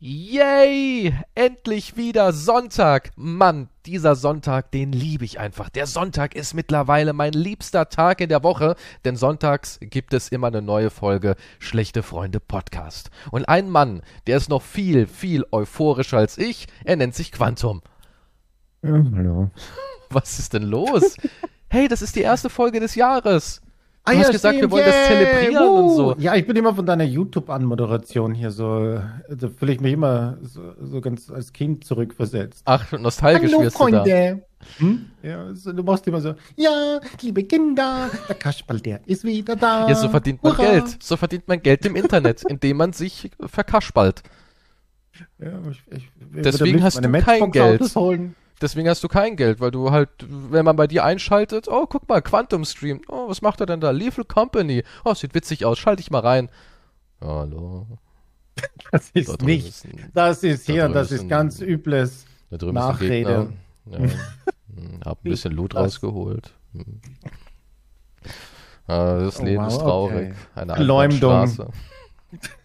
Yay! Endlich wieder Sonntag. Mann, dieser Sonntag, den liebe ich einfach. Der Sonntag ist mittlerweile mein liebster Tag in der Woche, denn sonntags gibt es immer eine neue Folge Schlechte Freunde Podcast. Und ein Mann, der ist noch viel, viel euphorischer als ich, er nennt sich Quantum. Ja, hallo. Was ist denn los? hey, das ist die erste Folge des Jahres. Ah, Du ja, hast gesagt, wir stimmt, wollen das yay, zelebrieren und so. Ja, ich bin immer von deiner YouTube-Anmoderation hier so, da fühle ich mich immer so, so ganz als Kind zurückversetzt. Ach, nostalgisch Hallo, wirst du da. Freunde. Hm? Ja, so, du machst immer so, ja, liebe Kinder, der Kasperl, der ist wieder da. Ja, so verdient man Hurra. Geld. So verdient man Geld im Internet, indem man sich verkaspalt. Ja, ich, ich, Deswegen hast meine du kein Geld. Holen. Deswegen hast du kein Geld, weil du halt, wenn man bei dir einschaltet, oh, guck mal, Quantum Stream. Oh, was macht er denn da? Lethal Company. Oh, sieht witzig aus. Schalte ich mal rein. Hallo. Das Da ist drüben nicht, ist ein- das ist da hier, das ist ein- ganz übles. Da Nachrede. Ja. Hm, Hab ein bisschen Loot Was? rausgeholt. Hm. Ah, das Oh, Leben wow, ist traurig. okay. Eine Verleumdung.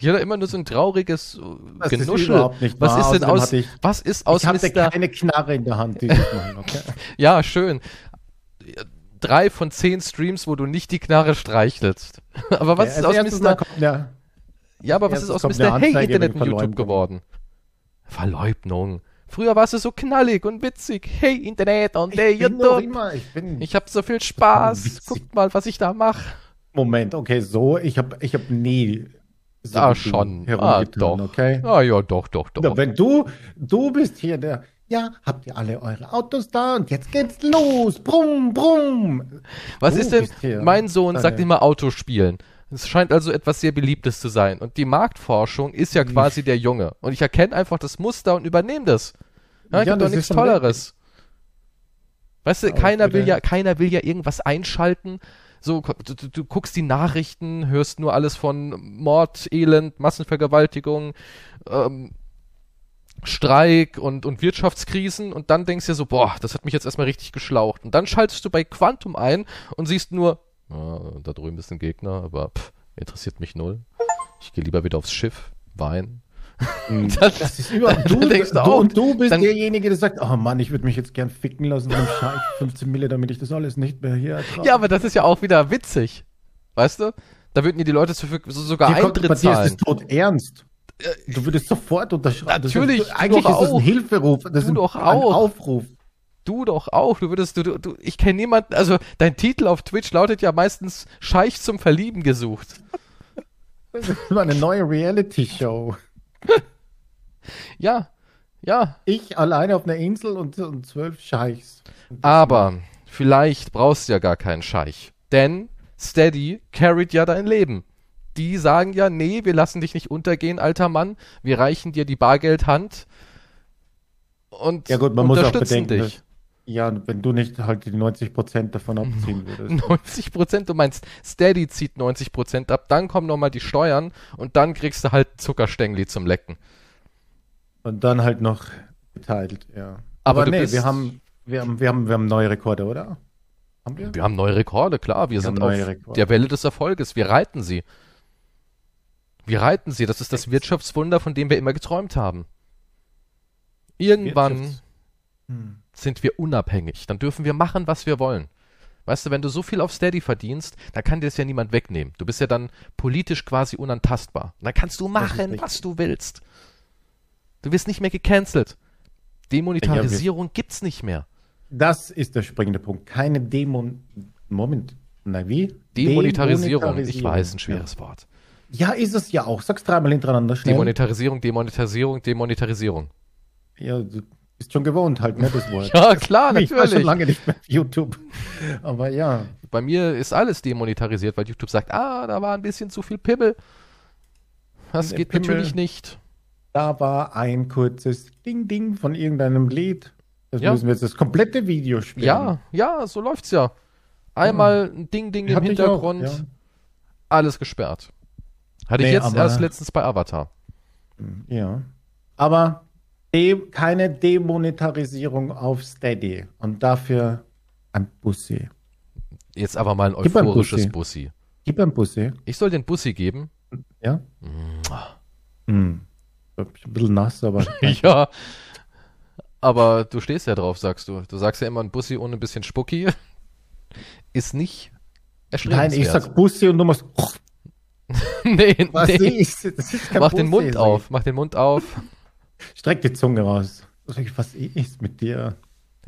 Ich hatte immer nur so ein trauriges äh, Das ist Genuschel. nicht was ist denn aus, ich- was ist aus ich hatte Mr. keine Knarre in der Hand Mal, okay? Ja, schön. Drei von zehn Streams, wo du nicht die Knarre streichelst. Aber was Ja, ist aus Mr. Kommt Ja, aber was ist aus Mr. Hey Internet und YouTube geworden? Verleugnung. Früher war es so knallig und witzig. Hey Internet und hey Ich bin YouTube. immer, ich bin. Ich hab so viel Spaß. Guckt mal, was ich da mache. Moment, okay, so, ich habe ich hab nie so Ah, schon. Ah, doch. okay? Ah, ja, doch, doch, doch. Na, wenn du, du bist hier der, ja, habt ihr alle eure Autos da und jetzt geht's los, brumm, brumm. Was Du ist denn? Mein Sohn sagt immer Autospielen. Es scheint also etwas sehr Beliebtes zu sein. Und die Marktforschung ist ja quasi der Junge. Und ich erkenne einfach das Muster und übernehme das. Ja, Ja, gibt doch nichts Tolleres. Weißt du, Aber keiner will ja, keiner will ja irgendwas einschalten. So, du, du, guckst die Nachrichten, hörst nur alles von Mord, Elend, Massenvergewaltigung, ähm, Streik und, und Wirtschaftskrisen und dann denkst du dir so, boah, das hat mich jetzt erstmal richtig geschlaucht. Und dann schaltest du bei Quantum ein und siehst nur, ja, da drüben ist ein Gegner, aber pff, interessiert mich null. Ich gehe lieber wieder aufs Schiff, Wein. Das- Das ist über, du, denkst du auch, und du bist dann- derjenige, der sagt, oh Mann, ich würde mich jetzt gern ficken lassen vom Scheich, 15 Mille, damit ich das alles nicht mehr hier ertrage. Ja, aber das ist ja auch wieder witzig. Weißt du? Da würden dir die Leute so, so sogar Hier kommt, bei Eintritt dir ist zahlen. es tot ernst. Du würdest sofort unterschreiben. Das Natürlich, ist, du eigentlich ist das ein Hilferuf. Das Du ist ein, doch ein auch. Aufruf. Du doch auch. Du würdest, du, du, du ich kenne niemanden, also dein Titel auf Twitch lautet ja meistens Scheich zum Verlieben gesucht. Das ist mal eine neue Reality-Show. Ja, ja. Ich alleine auf einer Insel und, und zwölf Scheichs. Aber vielleicht brauchst du ja gar keinen Scheich. Denn Steady carried ja dein Leben. Die sagen ja, nee, wir lassen dich nicht untergehen, alter Mann. Wir reichen dir die Bargeldhand und Ja gut, man muss auch bedenken, dich. Ja, wenn du nicht halt die 90% davon abziehen würdest. 90 Prozent, du meinst, Steady zieht 90 Prozent ab, dann kommen nochmal die Steuern und dann kriegst du halt Zuckerstängli zum Lecken. Und dann halt noch geteilt, ja. Aber Aber, nee, wir haben, wir haben, wir haben, wir haben neue Rekorde, oder? Haben wir? Wir haben neue Rekorde, klar. Wir, Wir sind auf Rekorde. der Welle des Erfolges. Wir reiten sie. Wir reiten sie. Das ist das Wirtschaftswunder, von dem wir immer geträumt haben. Irgendwann Wirtschafts- Hm. Sind wir unabhängig. Dann dürfen wir machen, was wir wollen. Weißt du, wenn du so viel auf Steady verdienst, dann kann dir das ja niemand wegnehmen. Du bist ja dann politisch quasi unantastbar. Und dann kannst du machen, was du willst. Du wirst nicht mehr gecancelt. Demonetarisierung gibt's nicht mehr. Das ist der springende Punkt. Keine Demon. Moment. Na wie? Demonetarisierung, ich weiß, ein schweres Wort. Ja. ja, ist es ja auch. Sag's dreimal hintereinander schnell. Demonetarisierung, Demonetarisierung, Demonetarisierung. ja, du bist schon gewohnt halt, ne, das Wort. Ja, klar, Ich war schon natürlich. lange nicht mehr auf YouTube. Aber ja. Bei mir ist alles demonetarisiert, weil YouTube sagt, ah, da war ein bisschen zu viel Pimmel. Das Der geht Pimmel. natürlich nicht. Da war ein kurzes Ding-Ding von irgendeinem Lied. Das Ja. müssen wir jetzt das komplette Video spielen. Ja, ja, so läuft's ja. Einmal ein Ding-Ding im ich auch, Hintergrund, ja. alles gesperrt. Hatte ich Nee, jetzt aber- erst letztens bei Avatar. Ja. Aber de keine Demonetarisierung auf Steady. Und dafür ein Bussi. Jetzt aber mal ein Gib euphorisches Bussi. Bussi. Gib ein Bussi. Ich soll den Bussi geben. Ja? Mua. Hm. ein bisschen nass, aber. ja. Aber du stehst ja drauf, sagst du. Du sagst ja immer, ein Bussi ohne ein bisschen Spucki ist nicht Nein, ich sag Bussi und du musst. nee, Was nee. ist, das ist kein Mach den Bussi, Mund sag auf, mach den Mund auf. Streck die Zunge raus. Was ist mit dir?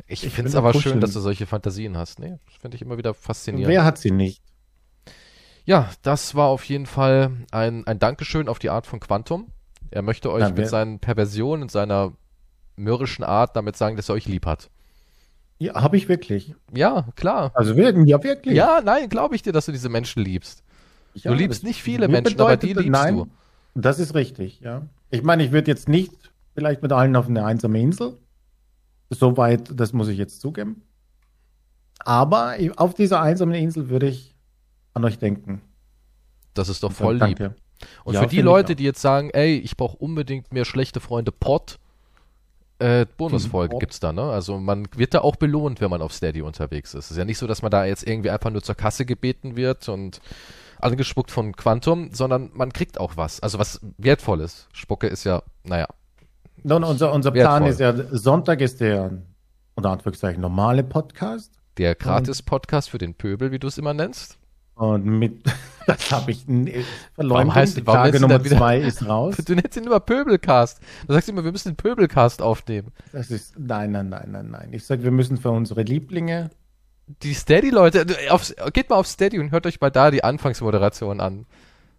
Ich, Ich finde es aber kuscheln. schön, dass du solche Fantasien hast. Nee, das finde ich immer wieder faszinierend. Wer hat sie nicht? Ja, das war auf jeden Fall ein, ein Dankeschön auf die Art von Quantum. Er möchte euch Na, mit seinen Perversionen und seiner mürrischen Art damit sagen, dass er euch lieb hat. Ja, habe ich wirklich. Ja, klar. Also wirklich, ja, wirklich. Ja, nein, glaube ich dir, dass du diese Menschen liebst. Ja, du liebst nicht viele Menschen, aber die bedeutet- liebst nein, du. Das ist richtig, ja. Ich meine, ich würde jetzt nicht vielleicht mit allen auf eine einsame Insel. Soweit, das muss ich jetzt zugeben. Aber auf dieser einsamen Insel würde ich an euch denken. Das ist doch voll lieb. Danke. Und Ja, für die Leute, die jetzt sagen, ey, ich brauche unbedingt mehr schlechte Freunde Pod, äh, Bonusfolge Pod. gibt's da, ne? Also man wird da auch belohnt, wenn man auf Steady unterwegs ist. Es ist ja nicht so, dass man da jetzt irgendwie einfach nur zur Kasse gebeten wird und angespuckt von Quantum, sondern man kriegt auch was. Also was Wertvolles. Spucke ist ja, naja, Nun, unser, unser Plan Wertvoll. ist ja, Sonntag ist der, unter Anführungszeichen, normale Podcast. der Gratis-Podcast für den Pöbel, wie du es immer nennst. Und mit, das habe ich n- Warum heißt- Die warum Klage Nummer wieder- zwei ist raus. Du nennst ihn immer Pöbelcast. Du sagst immer, wir müssen den Pöbelcast aufnehmen. Das ist, nein, nein, nein, nein, nein. Ich sage, wir müssen für unsere Lieblinge, Die Steady-Leute, geht mal auf Steady und hört euch mal da die Anfangsmoderation an.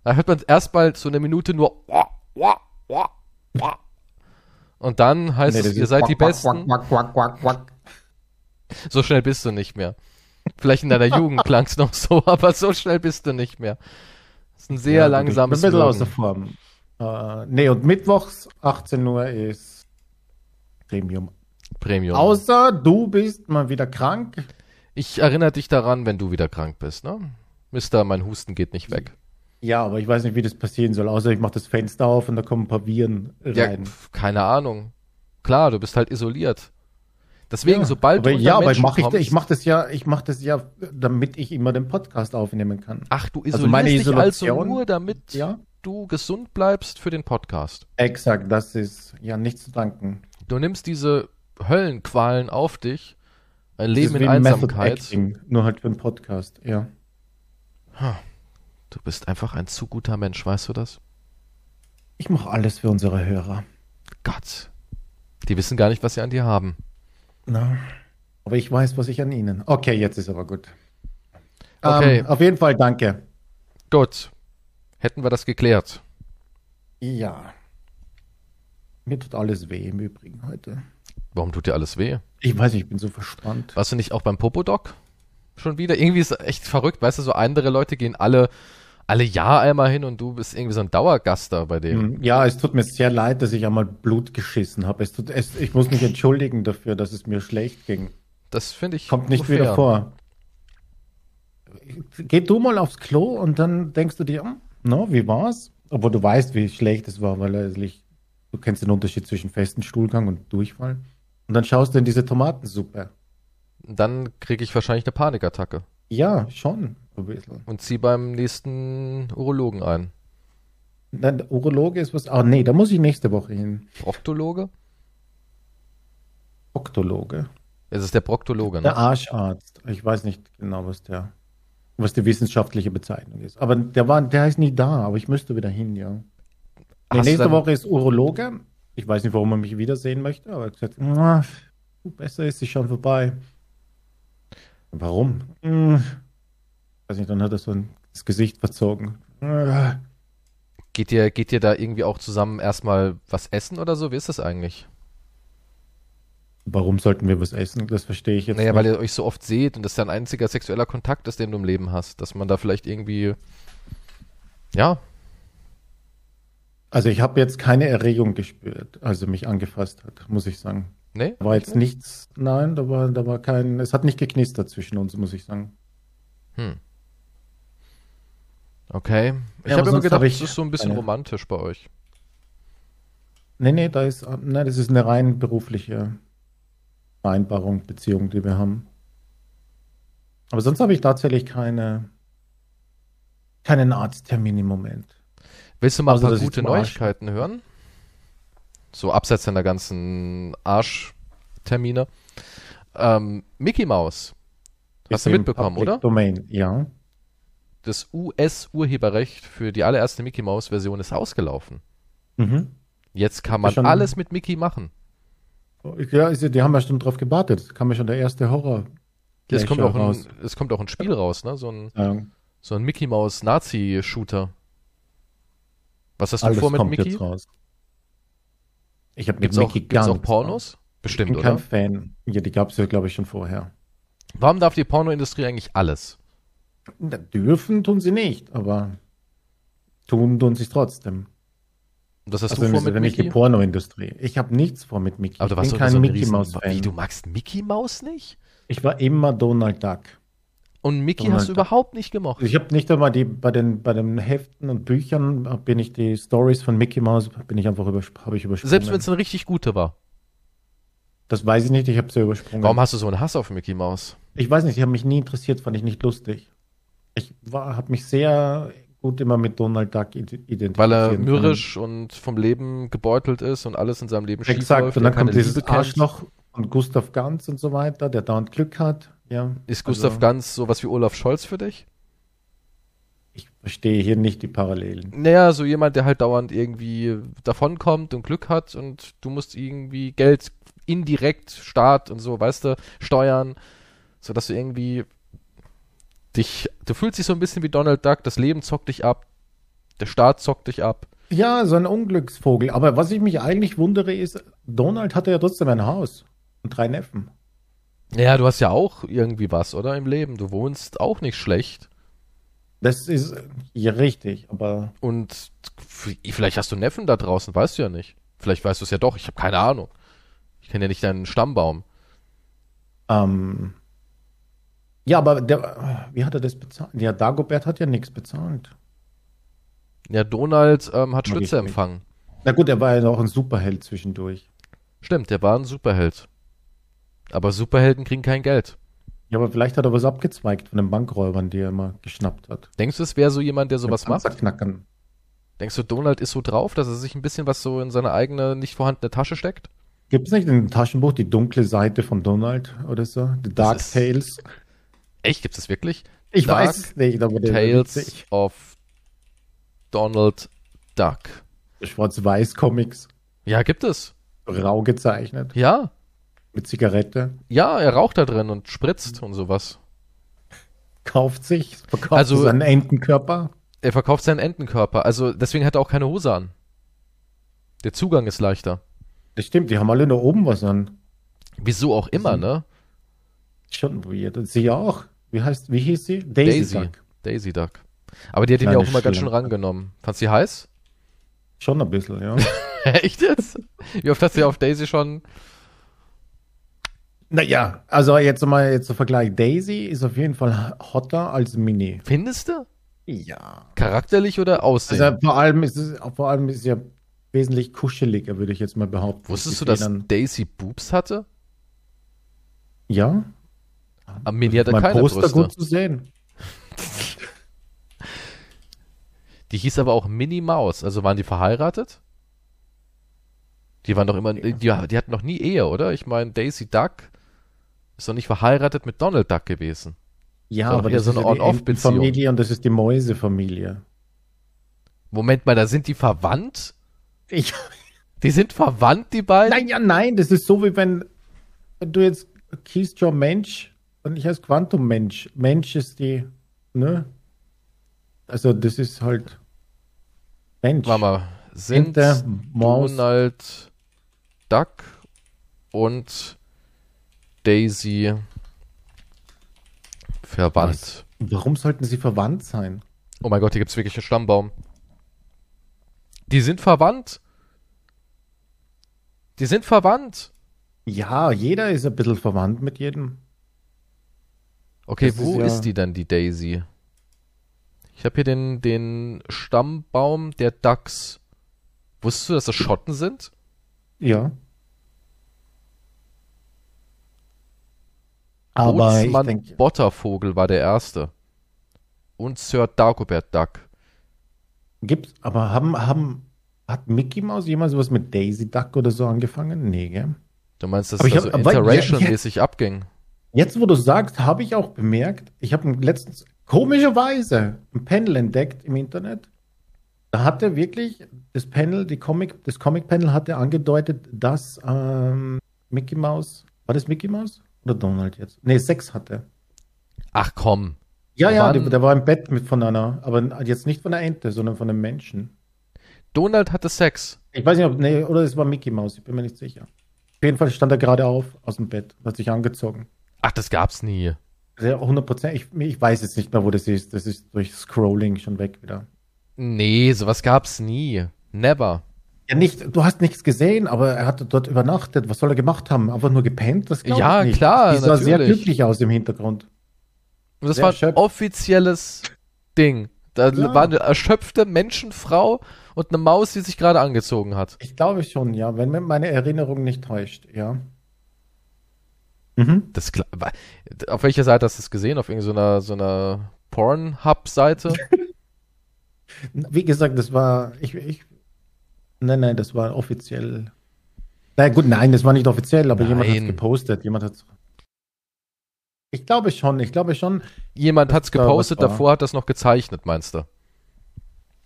Da hört man erstmal so eine Minute nur und dann heißt Nee, es, ihr seid die quack, Besten. Quack, quack. So schnell bist du nicht mehr. Vielleicht in deiner Jugend klang's noch so, aber so schnell bist du nicht mehr. Das ist ein sehr Ja, langsames ein bisschen außer Form. Äh, nee, und mittwochs 18 Uhr ist Premium. Premium. Außer du bist mal wieder krank. Ich erinnere dich daran, wenn du wieder krank bist, ne? Mister, mein Husten geht nicht weg. Ja, aber ich weiß nicht, wie das passieren soll. Außer ich mache das Fenster auf und da kommen ein paar Viren Ja, rein. pf, keine Ahnung. Klar, du bist halt isoliert. Deswegen, ja, sobald aber, du ja, aber Menschen mach ich, ich mache das ja, ich mache das ja, damit ich immer den Podcast aufnehmen kann. Ach, du Also isolierst meine dich also Isolation- nur, damit Ja, du gesund bleibst für den Podcast. exakt. Das ist ja nichts zu danken. Du nimmst diese Höllenqualen auf dich, ein Leben ist in Einsamkeit. Acting, nur halt für einen Podcast. Ja. Du bist einfach ein zu guter Mensch, weißt du das? Ich mache alles für unsere Hörer. Gott. Die wissen gar nicht, was sie an dir haben. Na, aber ich weiß, was ich an Ihnen. Okay, jetzt ist aber gut. Okay. Ähm, auf jeden Fall danke. Gut. Hätten wir das geklärt. Ja. Mir tut alles weh im Übrigen heute. Warum tut dir alles weh? Ich weiß, ich bin so verspannt. Warst du nicht auch beim Popodoc? Schon wieder? Irgendwie ist es echt verrückt. Weißt du, so andere Leute gehen alle, alle Jahr einmal hin und du bist irgendwie so ein Dauergast da bei dem. Hm, Ja, es tut mir sehr leid, dass ich einmal Blut geschissen habe. Es tut, es, ich muss mich entschuldigen dafür, dass es mir schlecht ging. Das finde ich Kommt nicht wieder vor. Geh du mal aufs Klo und dann denkst du dir, hm, no, wie war's? Obwohl du weißt, wie schlecht es war, weil letztlich, du kennst den Unterschied zwischen festen Stuhlgang und Durchfall. Und dann schaust du in diese Tomatensuppe. Dann kriege ich wahrscheinlich eine Panikattacke Ja, schon. Ein bisschen. und zieh beim nächsten Urologen ein. Dann der Urologe ist was. Ah, nee, da muss ich nächste Woche hin. Proktologe? Oktologe. Es ist der Proktologe, Der ne? Arscharzt. Ich weiß nicht genau, was der, was die wissenschaftliche Bezeichnung ist. Aber der war, der ist nie da, aber ich müsste wieder hin, ja. Nee, nächste Woche ist Urologe. Ich weiß nicht, warum er mich wiedersehen möchte, aber er hat gesagt, "Ah, besser ist sie schon vorbei. Warum? Hm, weiß nicht, dann hat er so ein, das Gesicht verzogen. Geht ihr, geht ihr da irgendwie auch zusammen erstmal was essen oder so? Wie ist das eigentlich? Warum sollten wir was essen? Das verstehe ich jetzt Naja, nicht. weil ihr euch so oft seht und das dein einziger sexueller Kontakt ist, den du im Leben hast. Dass man da vielleicht irgendwie. Ja, Also ich habe jetzt keine Erregung gespürt, als er mich angefasst hat, muss ich sagen. Nee? War jetzt nichts, nein, da war, da war kein, es hat nicht geknistert zwischen uns, muss ich sagen. Hm. Okay. Ich Ja, habe immer gedacht, hab ich das ist so ein bisschen eine- romantisch bei euch. Nee, nee, da ist, nein, das ist eine rein berufliche Vereinbarung, Beziehung, die wir haben. Aber sonst habe ich tatsächlich keine, keinen Arzttermin im Moment. Willst du mal Also, ein paar gute Neuigkeiten hören? So abseits deiner ganzen Arschtermine. Ähm, Mickey Mouse. Hast Ist du mitbekommen, Public oder? Domain, ja. Das US-Urheberrecht für die allererste Mickey Mouse-Version ist ausgelaufen. Mhm. Jetzt kann man schon- alles mit Mickey machen. Ja- die haben ja schon drauf gewartet. Kam ja schon der erste Horror. Es kommt, auch raus. ein, es kommt auch ein Spiel raus, ne? So ein, Ja, so ein Mickey Mouse Nazi-Shooter. Was hast du alles vor mit kommt Mickey? jetzt raus. Ich habe mit Gibt's auch, Mickey gibt's gar auch Pornos? Bestimmt, Ich bin kein oder? Fan. Ja, die gab es ja, glaube ich, schon vorher. Warum darf die Pornoindustrie eigentlich alles? Na, Dürfen tun sie nicht, aber tun tun sie trotzdem. Das hast Also du vor ist mit nicht die Mickey? Pornoindustrie. Ich habe nichts vor mit Mickey. Aber du ich warst bin doch kein so Mickey Riesen- Mouse Wie, Fan. du magst Mickey Mouse nicht? Ich war immer Donald Duck. Und Mickey hast du überhaupt nicht gemocht. Ich habe nicht einmal die bei den bei den Heften und Büchern bin ich die Stories von Mickey Mouse bin ich einfach habe ich übersprungen. Selbst wenn es eine richtig gute war. das weiß ich nicht, ich habe sie übersprungen. Warum hast du so einen Hass auf Mickey Mouse? Ich weiß nicht, die haben mich nie interessiert, fand ich nicht lustig. Ich habe mich sehr gut immer mit Donald Duck ide- identifiziert. Weil er mürrisch und vom Leben gebeutelt ist und alles in seinem Leben schief Exakt, und dann kommt dieses. Arschloch von Gustav Ganz und so weiter, der dauernd Glück hat. Ja, Ist Gustav also, Ganz sowas wie Olaf Scholz für dich? Ich verstehe hier nicht die Parallelen. Naja, so jemand, der halt dauernd irgendwie davonkommt und Glück hat und du musst irgendwie Geld indirekt, Staat und so, weißt du, steuern, sodass du irgendwie dich, du fühlst dich so ein bisschen wie Donald Duck, das Leben zockt dich ab, der Staat zockt dich ab. Ja, so ein Unglücksvogel. Aber was ich mich eigentlich wundere, ist, Donald hatte ja trotzdem ein Haus und drei Neffen. Ja, du hast ja auch irgendwie was, oder, im Leben. Du wohnst auch nicht schlecht. Das ist ja richtig, aber Und vielleicht hast du Neffen da draußen, weißt du ja nicht. Vielleicht weißt du es ja doch, ich habe keine Ahnung. Ich kenne ja nicht deinen Stammbaum. ähm, ja, aber der, wie hat er das bezahlt? Ja, Dagobert hat ja nichts bezahlt. Ja, Donald ähm, hat nicht. empfangen. Na gut, er war ja noch ein Superheld zwischendurch. Stimmt, der war ein Superheld. Aber Superhelden kriegen kein Geld. Ja, aber vielleicht hat er was abgezweigt von den Bankräubern, die er immer geschnappt hat. Denkst du, es wäre so jemand, der sowas macht? Panzerknackern. Denkst du, Donald ist so drauf, dass er sich ein bisschen was so in seine eigene, nicht vorhandene Tasche steckt? Gibt es nicht in dem Taschenbuch die dunkle Seite von Donald oder so? The Dark ist- Tales? Echt, gibt es wirklich? Ich Dark weiß es nicht, aber Tales of Donald Duck. Schwarz-Weiß-Comics, Ja, gibt es. rau gezeichnet, Ja. Mit Zigarette. Ja, er raucht da drin und spritzt und sowas. Kauft sich, verkauft Also- seinen Entenkörper. Er verkauft seinen Entenkörper. Also deswegen hat er auch keine Hose an. Der Zugang ist leichter. Das stimmt, die haben alle nur oben was an. Wieso auch immer, ne? Schon weird. Und sie ja auch. Wie heißt, wie hieß sie? Daisy. Duck. Daisy Duck. Aber die hat ihn ja auch immer ganz schön rangenommen. Fandst du sie heiß? Schon ein bisschen, ja. Echt jetzt? Wie oft hast du auf Daisy schon? Naja, also jetzt mal jetzt zum Vergleich. Daisy ist auf jeden Fall hotter als Mini. Findest du? Ja. Charakterlich oder Aussehen? Also vor allem ist es, vor allem ist es ja wesentlich kuscheliger, würde ich jetzt mal behaupten. Wusstest du, dass Daisy Boobs hatte? Ja. Am Mini hatte mein keine Poster Brüste. gut zu sehen. Die hieß aber auch Minnie Maus. Also waren die verheiratet? Die waren doch immer, die, die hatten noch nie Ehe, oder? Ich meine, Daisy Duck ist doch nicht verheiratet mit Donald Duck gewesen. Ja, Ist aber das so ist eine ja die On-Off-Beziehung. Familie und das ist die Mäusefamilie. Moment mal, da sind die verwandt? Ich, Die sind verwandt, die beiden? nein, ja, nein, das ist so wie wenn, wenn du jetzt kiest schon Mensch und ich heiße Quantum Mensch. Mensch ist die, ne? Also das ist halt Mensch. Warte mal, sind Maus. Donald Duck und Daisy verwandt? Warum sollten sie verwandt sein? Oh mein Gott, hier gibt es wirklich einen Stammbaum. Die sind verwandt. Die sind verwandt. Ja, jeder ist ein bisschen verwandt mit jedem. Okay, Das ist wo ja- ist die denn, die Daisy? Ich habe hier den, den Stammbaum der Ducks. Wusstest du, dass das Schotten sind? Ja. Aber ich Bootsmann denke, Bottervogel war der erste. Und Sir Dagobert Duck. gibt's, aber haben, haben Hat Mickey Mouse jemals was mit Daisy Duck oder so angefangen? Nee, gell? Du meinst, dass ich das so interracial-mäßig abging? Jetzt, wo du sagst, habe ich auch bemerkt, ich habe letztens komischerweise ein Panel entdeckt im Internet. Da hatte wirklich das Panel, die Comic, das Comic-Panel hatte angedeutet, dass ähm, Mickey Mouse, war das Mickey Mouse oder Donald jetzt? Nee, Sex hatte. Ach komm. Ja, ja, der, der war im Bett mit von einer, aber jetzt nicht von einer Ente, sondern von einem Menschen. Donald hatte Sex. Ich weiß nicht, ob, nee, oder es war Mickey Mouse, ich bin mir nicht sicher. Auf jeden Fall stand er gerade auf aus dem Bett, hat sich angezogen. Ach, das gab's nie. Sehr 100 ich, ich weiß jetzt nicht mehr, wo das ist. Das ist durch Scrolling schon weg wieder. Nee, sowas gab's nie. Never. Ja, nicht, du hast nichts gesehen, aber er hatte dort übernachtet. Was soll er gemacht haben? Einfach nur gepennt? Das Ja, ich nicht. klar, Die sah sehr natürlich. glücklich aus im Hintergrund. Und das Sehr war ein erschöpft. offizielles Ding. Da Ja. war eine erschöpfte Menschenfrau und eine Maus, die sich gerade angezogen hat. Ich glaube schon, ja, wenn mir meine Erinnerung nicht täuscht, ja. Mhm. Das auf welcher Seite hast du es gesehen? Auf irgendeiner so einer Pornhub-Seite? Wie gesagt, das war, ich, ich, nein, nein, das war offiziell. Na gut, nein, das war nicht offiziell, aber jemand hat Nein. gepostet, jemand hat Ich glaube schon, ich glaube schon. Jemand hat's klar, was gepostet, war. davor hat das noch gezeichnet, meinst du?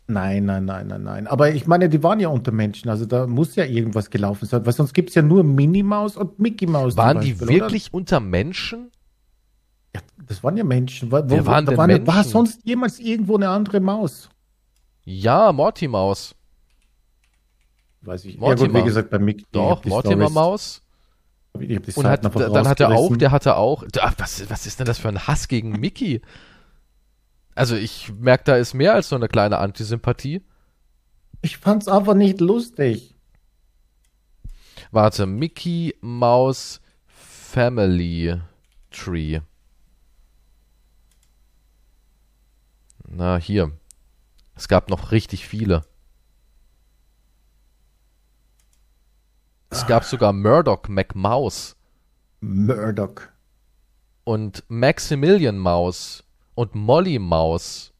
Nein, nein, nein, nein, nein. Aber ich meine, die waren ja unter Menschen, also da muss ja irgendwas gelaufen sein, weil sonst gibt es ja nur Minnie Maus und Mickey Maus. Waren die Beispiel, wirklich unter Menschen? Oder? Ja, das waren ja Menschen. Wo, Wer waren da denn war, eine- war Menschen? sonst jemals irgendwo eine andere Maus? Ja, Morty Maus. Weiß ich. Mortimer. Ja gut, wie gesagt, bei ich Doch, hab die Mortimer Stories- Maus. Ich hab die Und hat, dann hat er auch, der hatte auch, ach, was, was ist denn das für ein Hass gegen Mickey? Also ich merke, da ist mehr als so eine kleine Antisympathie. Ich fand's einfach nicht lustig. Warte, Mickey Mouse Family Tree. Na, hier. Es gab noch richtig viele. Es gab sogar Murdoch McMouse Murdoch. und Maximilian Mouse und Molly Mouse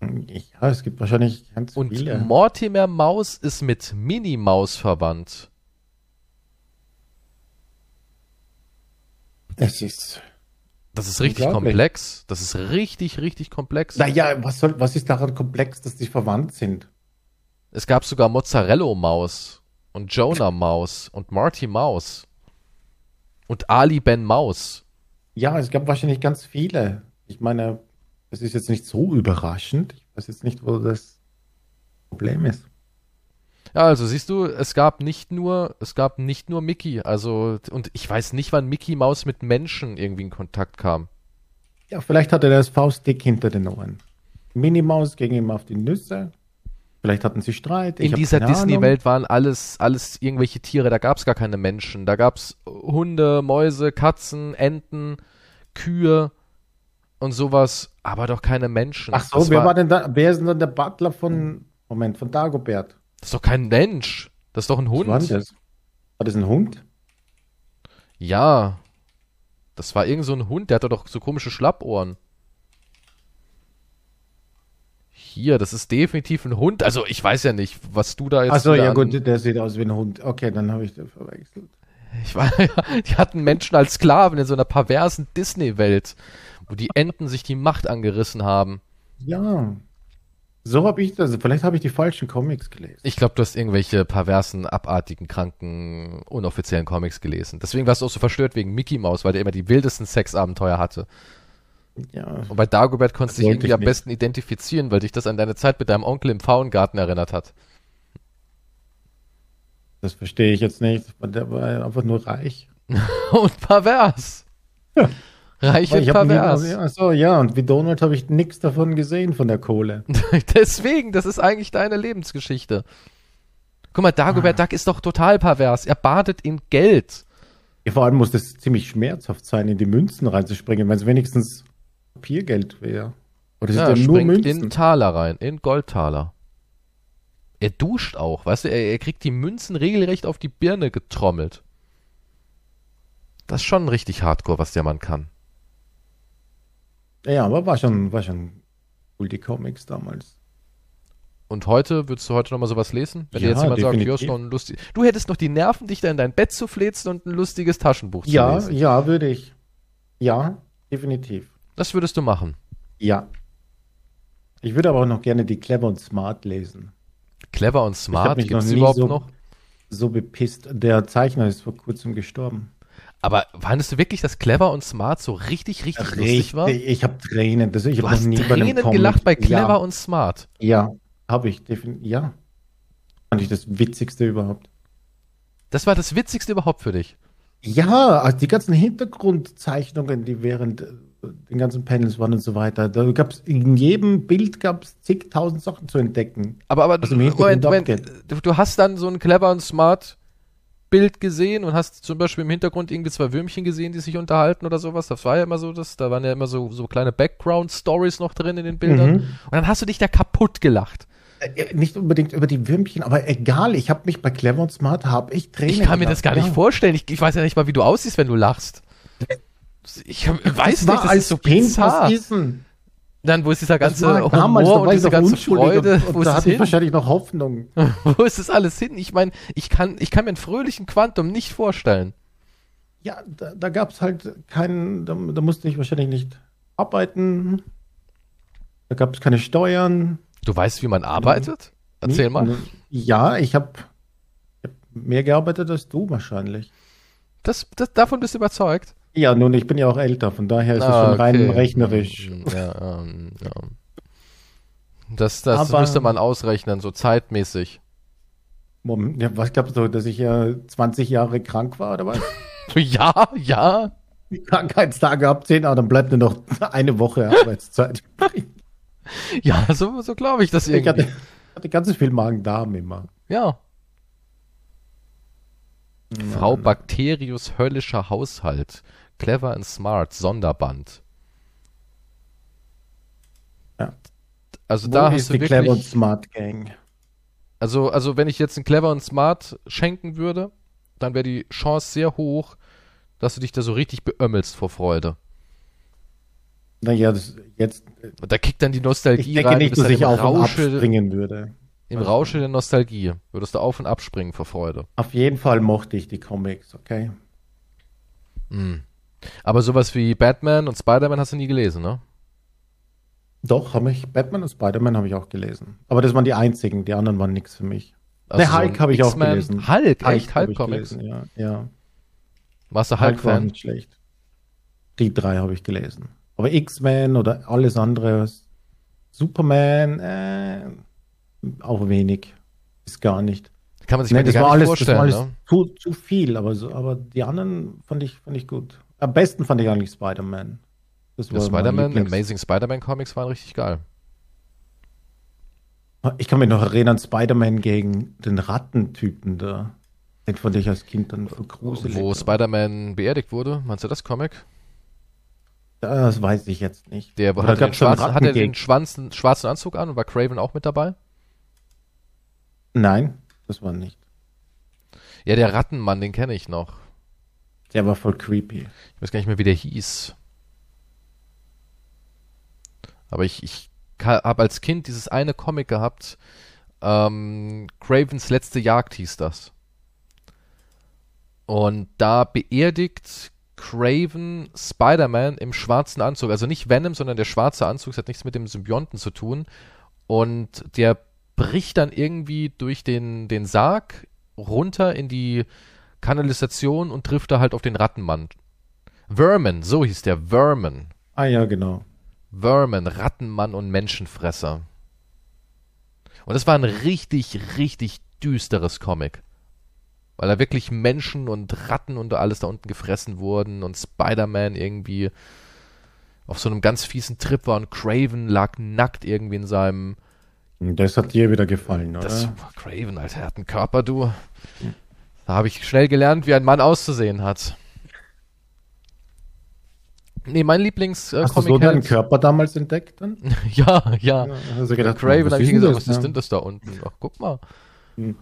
Ja, es gibt wahrscheinlich ganz und viele. Mortimer Maus ist mit Minnie Maus verwandt. Es ist. Das ist richtig komplex. Das ist richtig, richtig komplex. Naja, was, soll, was ist daran komplex, dass die verwandt sind? Es gab sogar Mozzarella Maus und Jonah Maus und Marty Maus und Ali Ben Maus. Ja, es gab wahrscheinlich ganz viele. Ich meine, das ist jetzt nicht so überraschend. Ich weiß jetzt nicht, wo das Problem ist. Ja, also siehst du, es gab nicht nur, es gab nicht nur Mickey, also und ich weiß nicht, wann Mickey Maus mit Menschen irgendwie in Kontakt kam. Ja, vielleicht hatte er das Faustdick hinter den Ohren. Minnie Maus ging ihm auf die Nüsse. Vielleicht hatten sie Streit. In dieser. Disney-Welt waren alles, alles irgendwelche Tiere, da gab es gar keine Menschen. Da gab es Hunde, Mäuse, Katzen, Enten, Kühe und sowas, aber doch keine Menschen. Ach so, das wer war, war denn da? Wer ist denn dann der Butler von, Moment, von Dagobert? das ist doch kein Mensch. Das ist doch ein Was war Hund. das? War das ein Hund? Ja. Das war irgend so ein Hund, der hatte doch so komische Schlappohren. Hier, das ist definitiv ein Hund. Also ich weiß ja nicht, was du da jetzt. Ach so, wieder ja gut, der sieht aus wie ein Hund. Okay, dann habe ich den verwechselt. Ich war, die hatten Menschen als Sklaven in so einer perversen Disney-Welt, wo die Enten sich die Macht angerissen haben. Ja. So habe ich das. Vielleicht habe ich die falschen Comics gelesen. Ich glaube, du hast irgendwelche perversen, abartigen, kranken, unoffiziellen Comics gelesen. Deswegen warst du auch so verstört wegen Mickey Mouse, weil der immer die wildesten Sexabenteuer hatte. Ja. Und bei Dagobert konntest du dich irgendwie am nicht. besten identifizieren, weil dich das an deine Zeit mit deinem Onkel im Pfauengarten erinnert hat. Das verstehe ich jetzt nicht. Der war einfach nur reich. Und pervers. Ja. Reich und nie- pervers. Ach so, ja, und wie Donald habe ich nichts davon gesehen von der Kohle. Deswegen, das ist eigentlich deine Lebensgeschichte. Guck mal, Dagobert Duck ist doch total pervers. Er badet in Geld. Ja, vor allem muss das ziemlich schmerzhaft sein, in die Münzen reinzuspringen, wenn es wenigstens Papiergeld wäre. Oder Ja, sind er ja nur Münzen? in Taler rein, in Goldtaler. Er duscht auch, weißt du, er, er kriegt die Münzen regelrecht auf die Birne getrommelt. Das ist schon richtig hardcore, was der Mann kann. Ja, aber war schon, war schon cool, die Comics damals. Und heute, würdest du heute nochmal sowas lesen? Wenn dir Ja, jetzt jemand sagt, hier definitiv. ist noch ein lustig. Du hättest noch die Nerven, dich da in dein Bett zu fläzen und ein lustiges Taschenbuch zu Ja, lesen. ja, würde ich. Ja, definitiv. Das würdest du machen. Ja. Ich würde aber auch noch gerne die Clever und Smart lesen. Clever und smart, noch nie überhaupt so- noch? So bepisst. Der Zeichner ist vor kurzem gestorben. Aber fandest du wirklich, dass Clever und Smart so richtig, richtig lustig war? Ich habe Tränen. Das, ich Du hast nie bei Tränen Comic- gelacht bei Clever ja, und Smart. Ja, habe ich definitiv. Ja. Fand ich das Witzigste überhaupt. Das war das Witzigste überhaupt für dich. Ja, also die ganzen Hintergrundzeichnungen, die während äh, den ganzen Panels waren und so weiter. Da gab's in jedem Bild gab's zigtausend Sachen zu entdecken. Aber, aber Also Moment, Moment, du, hast dann so ein Clever und Smart Bild gesehen und hast zum Beispiel im Hintergrund irgendwie zwei Würmchen gesehen, die sich unterhalten oder sowas. Das war ja immer so, das, da waren ja immer so, so kleine Background-Stories noch drin in den Bildern. Mhm. Und dann hast du dich da kaputt gelacht. Äh, Nicht unbedingt über die Würmchen, aber egal. Ich habe mich bei Clever und Smart habe ich Tränen. Ich kann mir das gar gelacht. nicht vorstellen. Ich, ich weiß ja nicht mal, wie du aussiehst, wenn du lachst. Ich weiß Das nicht, das ist so bizarr. Dann, wo ist dieser ganze damals, Humor und diese ganze Freude? und, wo und ist da hatte ich wahrscheinlich noch Hoffnung. Wo ist das alles hin? Ich meine, ich kann, ich kann mir einen fröhlichen Quantum nicht vorstellen. Ja, da, da gab es halt keinen, da, da musste ich wahrscheinlich nicht arbeiten. Da gab es keine Steuern. Du weißt, wie man arbeitet? Erzähl Nie- mal. Ja, ich habe hab mehr gearbeitet als du wahrscheinlich. Das, das, davon bist du überzeugt? Ja, nun, ich bin ja auch älter, von daher ist es Ah, schon rein okay. rechnerisch. Ja, ähm, ja. Das, das Aber- müsste man ausrechnen, so zeitmäßig. Moment, ja, was glaubst du, dass ich ja 20 Jahre krank war oder was? Ja, ja. Die Krankheitstage abzählen, aber dann bleibt nur noch eine Woche Arbeitszeit. Ja, so, so glaube ich das ich irgendwie. hatte, hatte ganz viel Magen-Darm immer. Ja. Frau Bakterius höllischer Haushalt. Clever and Smart, Sonderband. Ja. Also Wo da ist hast du die Clever und wirklich, Smart Gang? also, also wenn ich jetzt einen Clever und Smart schenken würde, dann wäre die Chance sehr hoch, dass du dich da so richtig beömmelst vor Freude. Naja, das, jetzt, Und da kickt dann die Nostalgie ich denke rein. nicht, dass ich auf und Rausche, abspringen würde. im Rausche der Nostalgie. Würdest du auf und abspringen vor Freude. Auf jeden Fall mochte ich die Comics, okay? Mhm. Aber sowas wie Batman und Spider-Man hast du nie gelesen, ne? Doch, habe ich, Batman und Spider-Man habe ich auch gelesen. Aber das waren die einzigen, die anderen waren nichts für mich. Also Ne, Hulk ein habe ich auch gelesen. Hulk, echt? Hulk-Comics? Ja, ja. Warst du Hulk war Hulk-Fan? nicht schlecht. Die drei habe ich gelesen. Aber X-Men oder alles andere, Superman, äh, auch wenig. Ist gar nicht. Kann man sich Nee, das, gar war nicht alles, das war vorstellen, alles ne? zu, zu viel, aber, so, aber die anderen fand ich, fand ich gut. Am besten fand ich eigentlich Spider-Man. Das mein Spider-Man, Amazing Spider-Man Comics waren richtig geil. Ich kann mich noch erinnern, Spider-Man gegen den Rattentypen da. Den fand ich als Kind dann so gruselig. Wo Spider-Man beerdigt wurde, meinst du das Comic? Das weiß ich jetzt nicht. Der hatte den schwarzen, hat er den schwarzen, schwarzen Anzug an und war Craven auch mit dabei? Nein, das war nicht. Ja, der Rattenmann, den kenne ich noch. Der war voll creepy. Ich weiß gar nicht mehr, wie der hieß. Aber ich, ich habe als Kind dieses eine Comic gehabt. Ähm, Cravens letzte Jagd hieß das. Und da beerdigt Craven Spider-Man im schwarzen Anzug. Also nicht Venom, sondern der schwarze Anzug. Das hat nichts mit dem Symbionten zu tun. Und der bricht dann irgendwie durch den, den Sarg runter in die Kanalisation und trifft da halt auf den Rattenmann. Vermin, so hieß der, Vermin. Ah ja, genau. Vermin, Rattenmann und Menschenfresser. Und das war ein richtig, richtig düsteres Comic. Weil da wirklich Menschen und Ratten und alles da unten gefressen wurden und Spider-Man irgendwie auf so einem ganz fiesen Trip war und Craven lag nackt irgendwie in seinem. Das hat dir wieder gefallen, oder? Das Craven, Alter, er hat einen Körper, du. Da habe ich schnell gelernt, wie ein Mann auszusehen hat. Nee, mein Lieblings äh, Hast du Comic so deinen Körper damals entdeckt dann? Ja, ja. Also gedacht, Craven was habe ich gesagt, das, was ist denn das da unten? Ach, guck mal. Hm.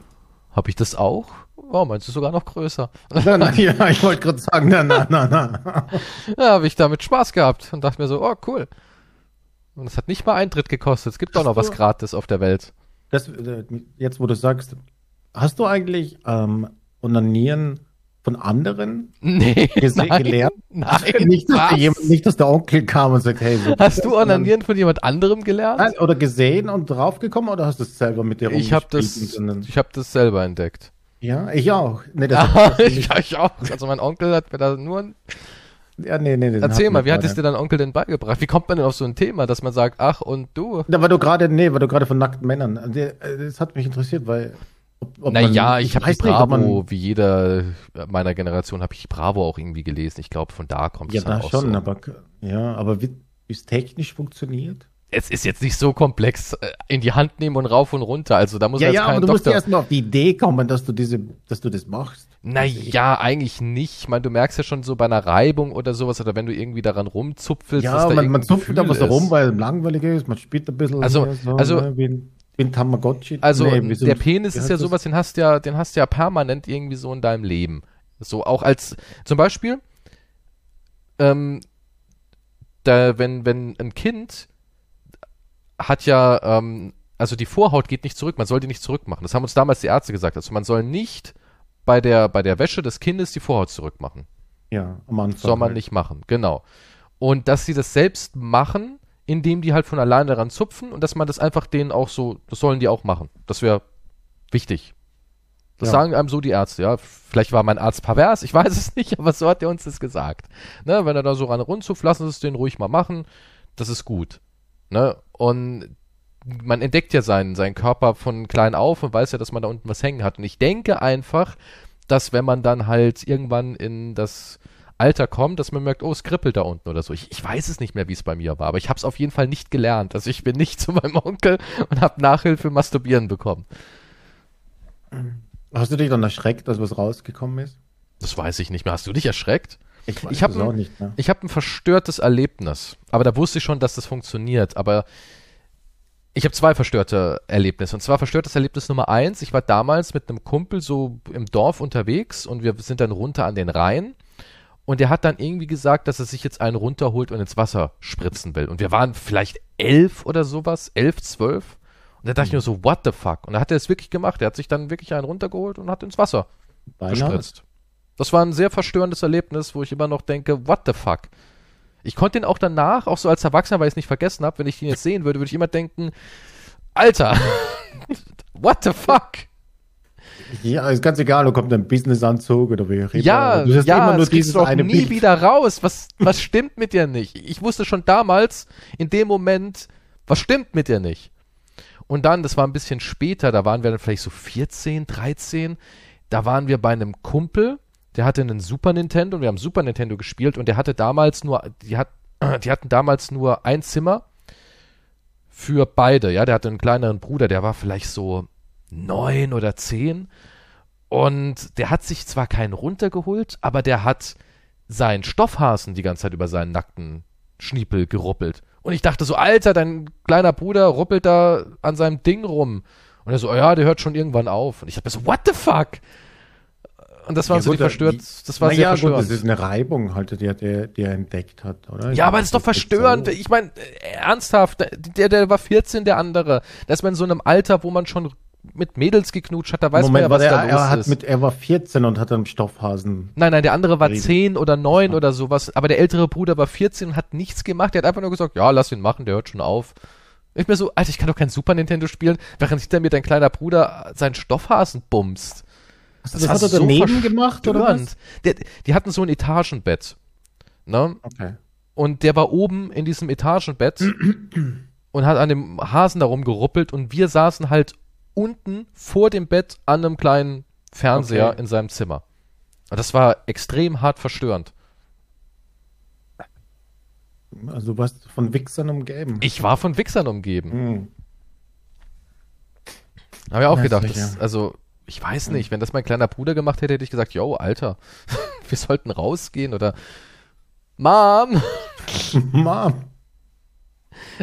Habe ich das auch? Wow, meinst du sogar noch größer? Nein, nein, ja, ich wollte gerade sagen, nein, nein, nein, nein. Ja, habe ich damit Spaß gehabt und dachte mir so, oh cool. Und es hat nicht mal Eintritt gekostet. Es gibt doch noch was gratis auf der Welt. das, äh, jetzt wo du sagst, hast du eigentlich ähm, Onanieren von anderen Nee, nein, gelernt? Nein, nicht, dass der jemand, nicht, dass der Onkel kam und sagt, hey, so Hast du Onanieren von jemand anderem gelernt? Nein, oder gesehen und draufgekommen oder hast du es selber mit dir ich habe das, ich habe das selber entdeckt. Ja, ich auch. Nee, das Ah, ich, ich auch. Also mein Onkel hat mir da nur. ja, nee, nee, Erzähl mal, wie hat es dir dein Onkel denn beigebracht? Wie kommt man denn auf so ein Thema, dass man sagt, ach und du? Da war du gerade, nee, weil du gerade von nackten Männern. Der, äh, Das hat mich interessiert, weil. Ob, ob Naja, man- ich habe die weiß nicht, Bravo, man- wie jeder meiner Generation, habe ich Bravo auch irgendwie gelesen. Ich glaube, von da kommt Ja, es dann da auch schon, so. aber ja, aber wie es technisch funktioniert? Es ist jetzt nicht so komplex, äh, in die Hand nehmen und rauf und runter. Also da muss Ja, jetzt ja, kein aber du musst ja Doktor. erstmal auf die Idee kommen, dass du diese, dass du das machst. Naja, eigentlich nicht. Ich meine, du merkst ja schon so bei einer Reibung oder sowas, oder wenn du irgendwie daran rumzupfelst, Ja, da man, man irgendein zupft so Gefühl rum, weil es langweilig ist, man spielt ein bisschen Also- so, also- ne, ein Tamagotchi. Also Nee, der Penis ist ja sowas, den hast du ja, den hast du ja permanent irgendwie so in deinem Leben. So auch als zum Beispiel, ähm, da, wenn, wenn ein Kind hat ja, ähm, also die Vorhaut geht nicht zurück, man soll die nicht zurückmachen. Das haben uns damals die Ärzte gesagt. Also man soll nicht bei der, bei der Wäsche des Kindes die Vorhaut zurückmachen. Ja, am Anfang. Soll man halt. nicht machen, genau. Und dass sie das selbst machen, indem die halt von alleine daran zupfen und dass man das einfach denen auch so, das sollen die auch machen. Das wäre wichtig. Das Ja. sagen einem so die Ärzte, ja. Vielleicht war mein Arzt pervers, ich weiß es nicht, aber so hat er uns das gesagt. Ne, wenn er da so ran rundzupft, lassen Sie es den ruhig mal machen. Das ist gut. Ne? Und man entdeckt ja seinen, seinen Körper von klein auf und weiß ja, dass man da unten was hängen hat. Und ich denke einfach, dass wenn man dann halt irgendwann in das Alter kommt, dass man merkt, oh, es kribbelt da unten oder so. Ich, ich weiß es nicht mehr, wie es bei mir war, aber ich habe es auf jeden Fall nicht gelernt. Also ich bin nicht zu meinem Onkel und habe Nachhilfe Masturbieren bekommen. Hast du dich dann erschreckt, dass was rausgekommen ist? Das weiß ich nicht mehr. Hast du dich erschreckt? Ich Ich hab es ein-. Ich habe ein verstörtes Erlebnis, aber da wusste ich schon, dass das funktioniert. Aber ich habe zwei verstörte Erlebnisse. Und zwar verstörtes Erlebnis Nummer eins. Ich war damals mit einem Kumpel so im Dorf unterwegs und wir sind dann runter an den Rhein. Und er hat dann irgendwie gesagt, dass er sich jetzt einen runterholt und ins Wasser spritzen will. Und wir waren vielleicht elf oder sowas, elf, zwölf. Und da dachte ich nur so, what the fuck? Und da hat er es wirklich gemacht. Er hat sich dann wirklich einen runtergeholt und hat ins Wasser Beinahe. gespritzt. Das war ein sehr verstörendes Erlebnis, wo ich immer noch denke, what the fuck? Ich konnte ihn auch danach, auch so als Erwachsener, weil ich es nicht vergessen habe, wenn ich ihn jetzt sehen würde, würde ich immer denken, Alter, what the fuck? Ja, ist ganz egal, da kommt ein Businessanzug oder wie. Ja, du hast ja, immer nur dieses eine nie Bild. wieder raus. Was, was stimmt mit dir nicht? Ich wusste schon damals, in dem Moment, was stimmt mit dir nicht? Und dann, das war ein bisschen später, da waren wir dann vielleicht so 14, 13, da waren wir bei einem Kumpel, der hatte einen Super Nintendo und wir haben Super Nintendo gespielt und der hatte damals nur, die, hat, die hatten damals nur ein Zimmer für beide, ja, der hatte einen kleineren Bruder, der war vielleicht so neun oder zehn und der hat sich zwar keinen runtergeholt, aber der hat seinen Stoffhasen die ganze Zeit über seinen nackten Schniepel geruppelt. Und ich dachte so, Alter, dein kleiner Bruder ruppelt da an seinem Ding rum. Und er so, oh ja, der hört schon irgendwann auf. Und ich dachte so, what the fuck? Und das war Ja, so gut, die verstört, die- das war sehr ja, gut, verstörend. das ist eine Reibung halt, die, er- der, die er entdeckt hat, oder? Ja, aber das ist doch verstörend. so. Ich meine, äh, ernsthaft, der, der war 14, der andere. Der ist mal in so einem Alter, wo man schon mit Mädels geknutscht hat, da weiß Moment, man ja, was war da der, los er, hat ist. mit, er war 14 und hat einen Stoffhasen. Nein, nein, der andere war Reden. 10 oder 9 oder sowas, aber der ältere Bruder war 14 und hat nichts gemacht. Der hat einfach nur gesagt, ja, lass ihn machen, der hört schon auf. Ich mir so, Alter, ich kann doch kein Super Nintendo spielen, während hinter mir dein kleiner Bruder seinen Stoffhasen bumst. Das, hat er daneben gemacht, oder was? Der, die hatten so ein Etagenbett. Ne? Okay. Und der war oben in diesem Etagenbett und hat an dem Hasen darum geruppelt und wir saßen halt unten vor dem Bett an einem kleinen Fernseher Okay. in seinem Zimmer. Und das war extrem hart verstörend. Also du warst von Wichsern umgeben. Ich war von Wichsern umgeben. Hm. Habe ich auch Ja, gedacht, das, also ich weiß nicht, wenn das mein kleiner Bruder gemacht hätte, hätte ich gesagt, yo, Alter, wir sollten rausgehen oder Mom. Mom,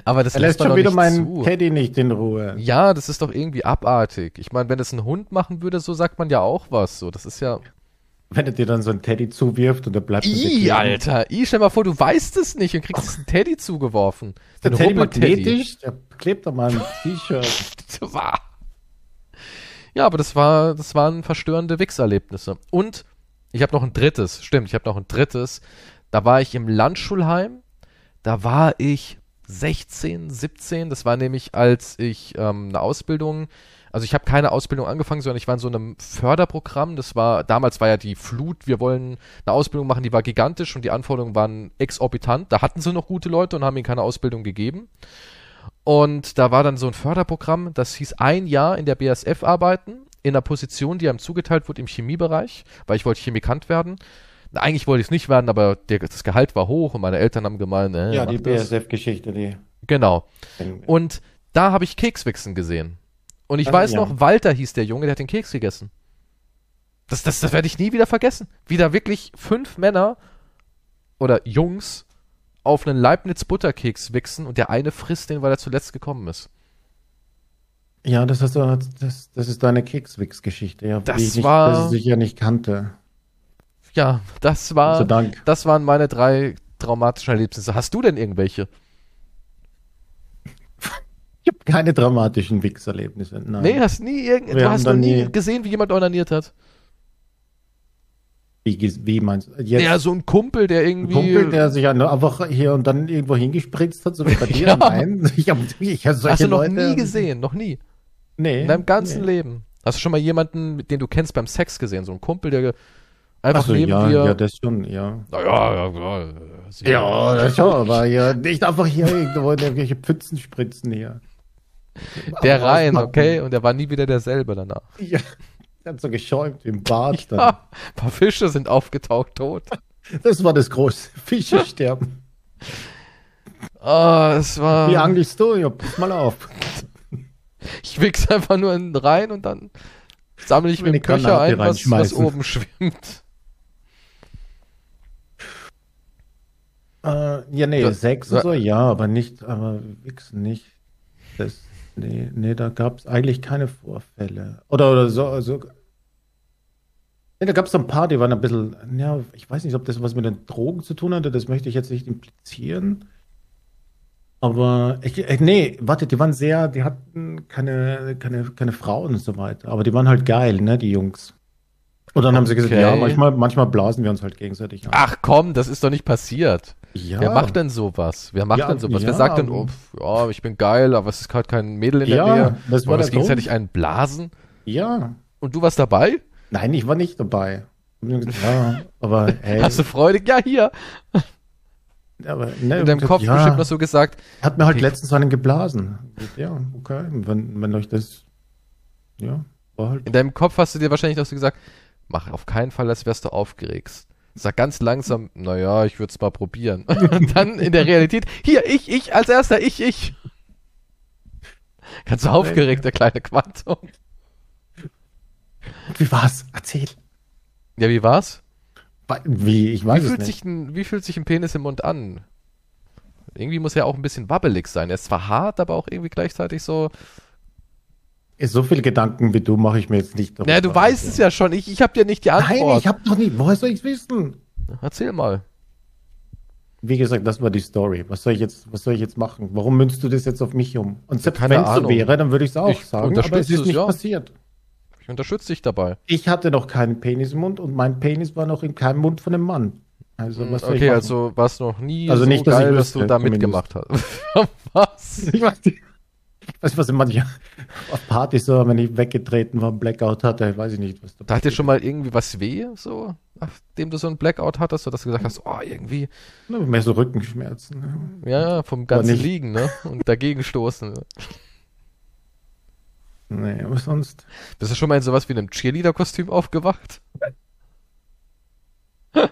Aber das er lässt man schon wieder meinen zu. Teddy nicht in Ruhe. Ja, das ist doch irgendwie abartig. Ich meine, wenn das ein Hund machen würde, so sagt man ja auch was. So, das ist ja. Wenn er dir dann so einen Teddy zuwirft und er bleibt I. Alter. I, stell mal vor, du weißt es nicht und kriegst einen Teddy zugeworfen. Der Den Teddy magnetisch, der klebt doch mal ein T-Shirt. Ja, aber das war, das waren verstörende Wichserlebnisse. Und ich habe noch ein drittes, stimmt, ich habe noch ein drittes. Da war ich im Landschulheim. Da war ich 16, 17. Das war nämlich, als ich ähm, eine Ausbildung, also ich habe keine Ausbildung angefangen, sondern ich war in so einem Förderprogramm. Das war, damals war ja die Flut, wir wollen eine Ausbildung machen, die war gigantisch und die Anforderungen waren exorbitant. Da hatten sie noch gute Leute und haben ihnen keine Ausbildung gegeben. Und da war dann so ein Förderprogramm, das hieß ein Jahr in der BASF arbeiten, in einer Position, die einem zugeteilt wurde im Chemiebereich, weil ich wollte Chemikant werden. Na, eigentlich wollte ich es nicht werden, aber der, das Gehalt war hoch und meine Eltern haben gemeint, äh, Ja, die. BSF-Geschichte, die. Genau. Und da habe ich Kekswichsen gesehen. Und ich Also, weiß ja. noch, Walter hieß der Junge, der hat den Keks gegessen. Das, das, das werde ich nie wieder vergessen. Wie da wirklich fünf Männer oder Jungs auf einen Leibniz-Butterkeks wichsen und der eine frisst den, weil er zuletzt gekommen ist. Ja, das, hast du, das, das ist deine Kekswix-Geschichte, ja, Das die ich nicht, war- das ich ja nicht kannte. Ja, das war, Dank. das waren meine drei traumatischen Erlebnisse. Hast du denn irgendwelche? Ich habe keine dramatischen Wix-Erlebnisse. Nein. Nee, hast nie irgend, du hast noch nie nie- gesehen, wie jemand onaniert hat. Wie, wie meinst du? Jetzt Ja, so ein Kumpel, der ein irgendwie. Kumpel, der sich einfach hier und dann irgendwo hingespritzt hat, so wie bei dir? Ja. Nein. Ich habe ich hab solche hast du noch Leute, nie gesehen, noch nie. Nee. In deinem ganzen nee. Leben. Hast du schon mal jemanden, den du kennst beim Sex gesehen? So ein Kumpel, der einfach Ach so, neben ja, dir. ja, das schon, ja. Naja, ja, ja, sehr- Ja, das schon, aber ja, nicht einfach hier irgendwo irgendwelche Pfützen spritzen hier. Der Aber rein, okay? Und der war nie wieder derselbe danach. Ja, der hat so geschäumt im Bad dann. Ja, ein paar Fische sind aufgetaucht, tot. Das war das große Fische sterben. Ah, es war. Wie angelst du? Ja, pass mal auf. Ich wichs einfach nur in rein und dann sammle ich Eine mit dem Köcher Granate ein, was, was oben schwimmt. Äh, ja, nee, Da- Sex und so, ja, aber nicht, aber Wichsen nicht. Das, nee, nee, da gab es eigentlich keine Vorfälle. Oder, oder so, also. Nee, da gab es so ein paar, die waren ein bisschen, ja, ich weiß nicht, ob das was mit den Drogen zu tun hatte, das möchte ich jetzt nicht implizieren. Aber, ich, äh, nee, warte, die waren sehr, die hatten keine, keine, keine Frauen und so weiter. Aber die waren halt geil, ne, die Jungs. Und dann haben sie gesagt, Okay. ja, manchmal, manchmal blasen wir uns halt gegenseitig an. Ach komm, das ist doch nicht passiert. ja. Wer macht denn sowas? Wer macht Ja, denn sowas? Wer ja, sagt denn, oh, ja, ich bin geil, aber es ist gerade kein Mädel in der Ja, Nähe. das war der gegenseitig einen blasen? Ja. Und du warst dabei? Nein, ich war nicht dabei. Ja, aber hey, Hast du freudig? Ja, hier. aber, ne, In deinem Kopf ja, bestimmt noch so gesagt, hat mir halt Okay. letztens einen geblasen. Ja, okay, wenn, wenn euch das, ja, war halt. in deinem Kopf hast du dir wahrscheinlich noch so gesagt, mach auf keinen Fall, als wärst du aufgeregt. Sag ganz langsam, naja, ich würde es mal probieren. Und dann in der Realität, hier, ich, ich, als erster, ich, ich. Ganz aufgeregt, der kleine Quantum. Wie war's? Erzähl. Ja, wie war's? Wie? Ich Wie weiß es fühlt, nicht. sich ein, wie fühlt sich ein Penis im Mund an? Irgendwie muss er auch ein bisschen wabbelig sein. Er ist zwar hart, aber auch irgendwie gleichzeitig so. So viele Gedanken wie du mache ich mir jetzt nicht. Naja, du weißt es ja schon. Ich, ich habe dir nicht die Antwort. Nein, ich habe doch nicht. Woher soll ich's wissen? Erzähl mal. Wie gesagt, das war die Story. Was soll ich jetzt, was soll ich jetzt machen? Warum münzt du das jetzt auf mich um? Und selbst wenn es so wäre, dann würde ich es auch Ich sagen. Aber es ist es, nicht ja. passiert. Ich unterstütze dich dabei. Ich hatte noch keinen Penis im Mund und mein Penis war noch in keinem Mund von einem Mann. Also was soll ich okay, also war es noch nie Also so nicht, dass ich geil, dass wüsste, du da mitgemacht hast. was? Ich weiß nicht, ich weiß nicht, was manche auf Partys so, wenn ich weggetreten war, Blackout hatte, weiß ich nicht, was Da hat dir schon mal irgendwie was weh, so, nachdem du so einen Blackout hattest, so dass du gesagt hast, oh, irgendwie, Na, mehr so Rückenschmerzen. ne? ja, vom ganzen. Liegen, ne? Und dagegen stoßen. Nee, aber sonst. Bist du schon mal in sowas wie einem Cheerleader-Kostüm aufgewacht?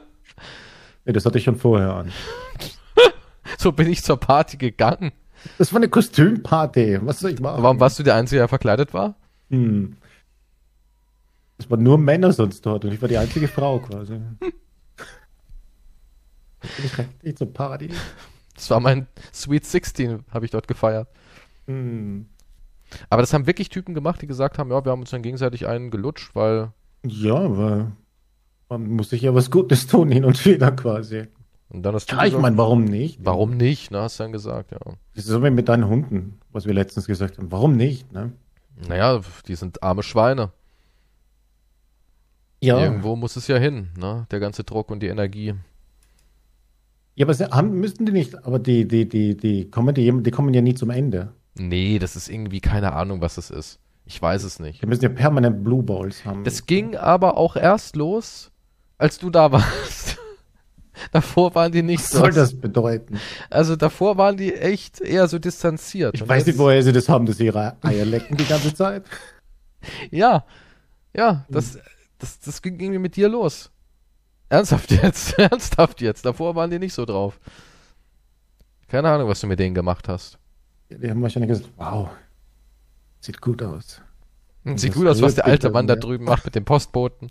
Nee, das hatte ich schon vorher an. So bin ich zur Party gegangen. Das war eine Kostümparty. Was soll ich machen? Warum warst du der Einzige, der verkleidet war? Hm. Es waren nur Männer sonst dort und ich war die einzige Frau quasi. Bin ich richtig zur Party? Das war mein Sweet 16, habe ich dort gefeiert. Hm. Aber das haben wirklich Typen gemacht, die gesagt haben, ja, wir haben uns dann gegenseitig einen gelutscht, weil Ja, aber man muss sich ja was Gutes tun hin und wieder quasi. Und dann hast du Ja, ich gesagt, meine, warum nicht? warum nicht, ne, hast du dann gesagt, ja. Das ist so wie mit deinen Hunden, was wir letztens gesagt haben. Warum nicht? Ne? Naja, die sind arme Schweine. Ja. Irgendwo muss es ja hin, ne? Der ganze Druck und die Energie. Ja, aber sie haben, müssten die nicht, aber die, die, die, die kommen, die, die kommen ja nie zum Ende. Nee, das ist irgendwie keine Ahnung, was es ist. Ich weiß es nicht. Die müssen ja permanent Blue Balls haben. Das ging aber auch erst los, als du da warst. davor waren die nicht Was so. soll das bedeuten? Also davor waren die echt eher so distanziert. Ich Und weiß nicht, woher sie das haben, dass sie ihre Eier lecken die ganze Zeit. Ja, ja, das, das, das ging irgendwie mit dir los. Ernsthaft jetzt, ernsthaft jetzt. Davor waren die nicht so drauf. Keine Ahnung, was du mit denen gemacht hast. Die haben wahrscheinlich gesagt, wow, sieht gut aus. Sieht Das gut aus, was der alte Mann da drüben macht mit dem Postboten.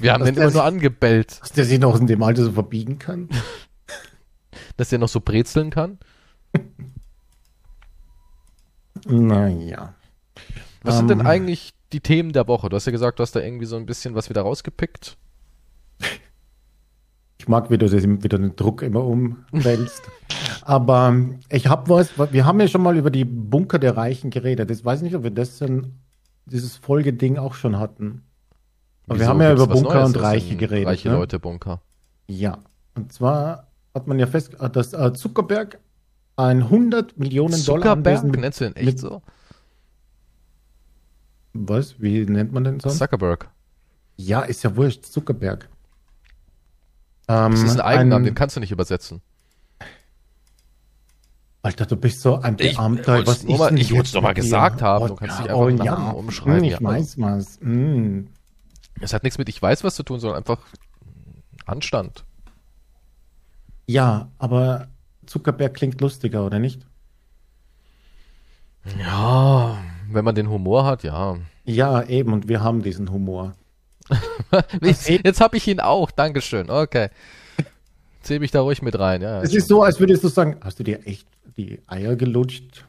Wir haben Dass den immer nur sich- angebellt, Dass der sich noch in dem Alter so verbiegen kann. dass der noch so brezeln kann. Naja. Was sind denn Ähm, eigentlich die Themen der Woche? Du hast ja gesagt, du hast da irgendwie so ein bisschen was wieder rausgepickt. Ich mag, wie du das, wie du den Druck immer umwälzt. Aber ich habe was, wir haben ja schon mal über die Bunker der Reichen geredet. Ich weiß nicht, ob wir das denn, dieses Folgeding auch schon hatten. Aber wir Wieso? haben ja Gibt's über Bunker und Reiche geredet. Reiche ne? Leute Bunker. Ja. Und zwar hat man ja fest, dass äh, Zuckerberg ein 100 Millionen Dollar Zuckerberg, Anwesen mit, nennst du den echt mit- so? was? Wie nennt man den sonst? Zuckerberg. Ja, ist ja wurscht, Zuckerberg. Ähm, Das ist ein Eigenname, den kannst du nicht übersetzen. Alter, du bist so ein Ich- Beamter. ich was ist mal- ich wollt's jetzt doch mal mit dir? gesagt haben, Oh, du kannst ja, nicht einfach oh, ja. Namen umschreiben, Hm, Ich ja. weiß was. Hm. Es hat nichts mit ich weiß was zu tun, sondern einfach Anstand. Ja, aber Zuckerberg klingt lustiger, oder nicht? Ja, wenn man den Humor hat, ja. Ja, eben, und wir haben diesen Humor. Jetzt, jetzt habe ich ihn auch, Dankeschön. Okay. Zähl mich da ruhig mit rein, ja. Es ist so, als würdest du sagen, hast du dir echt die Eier gelutscht?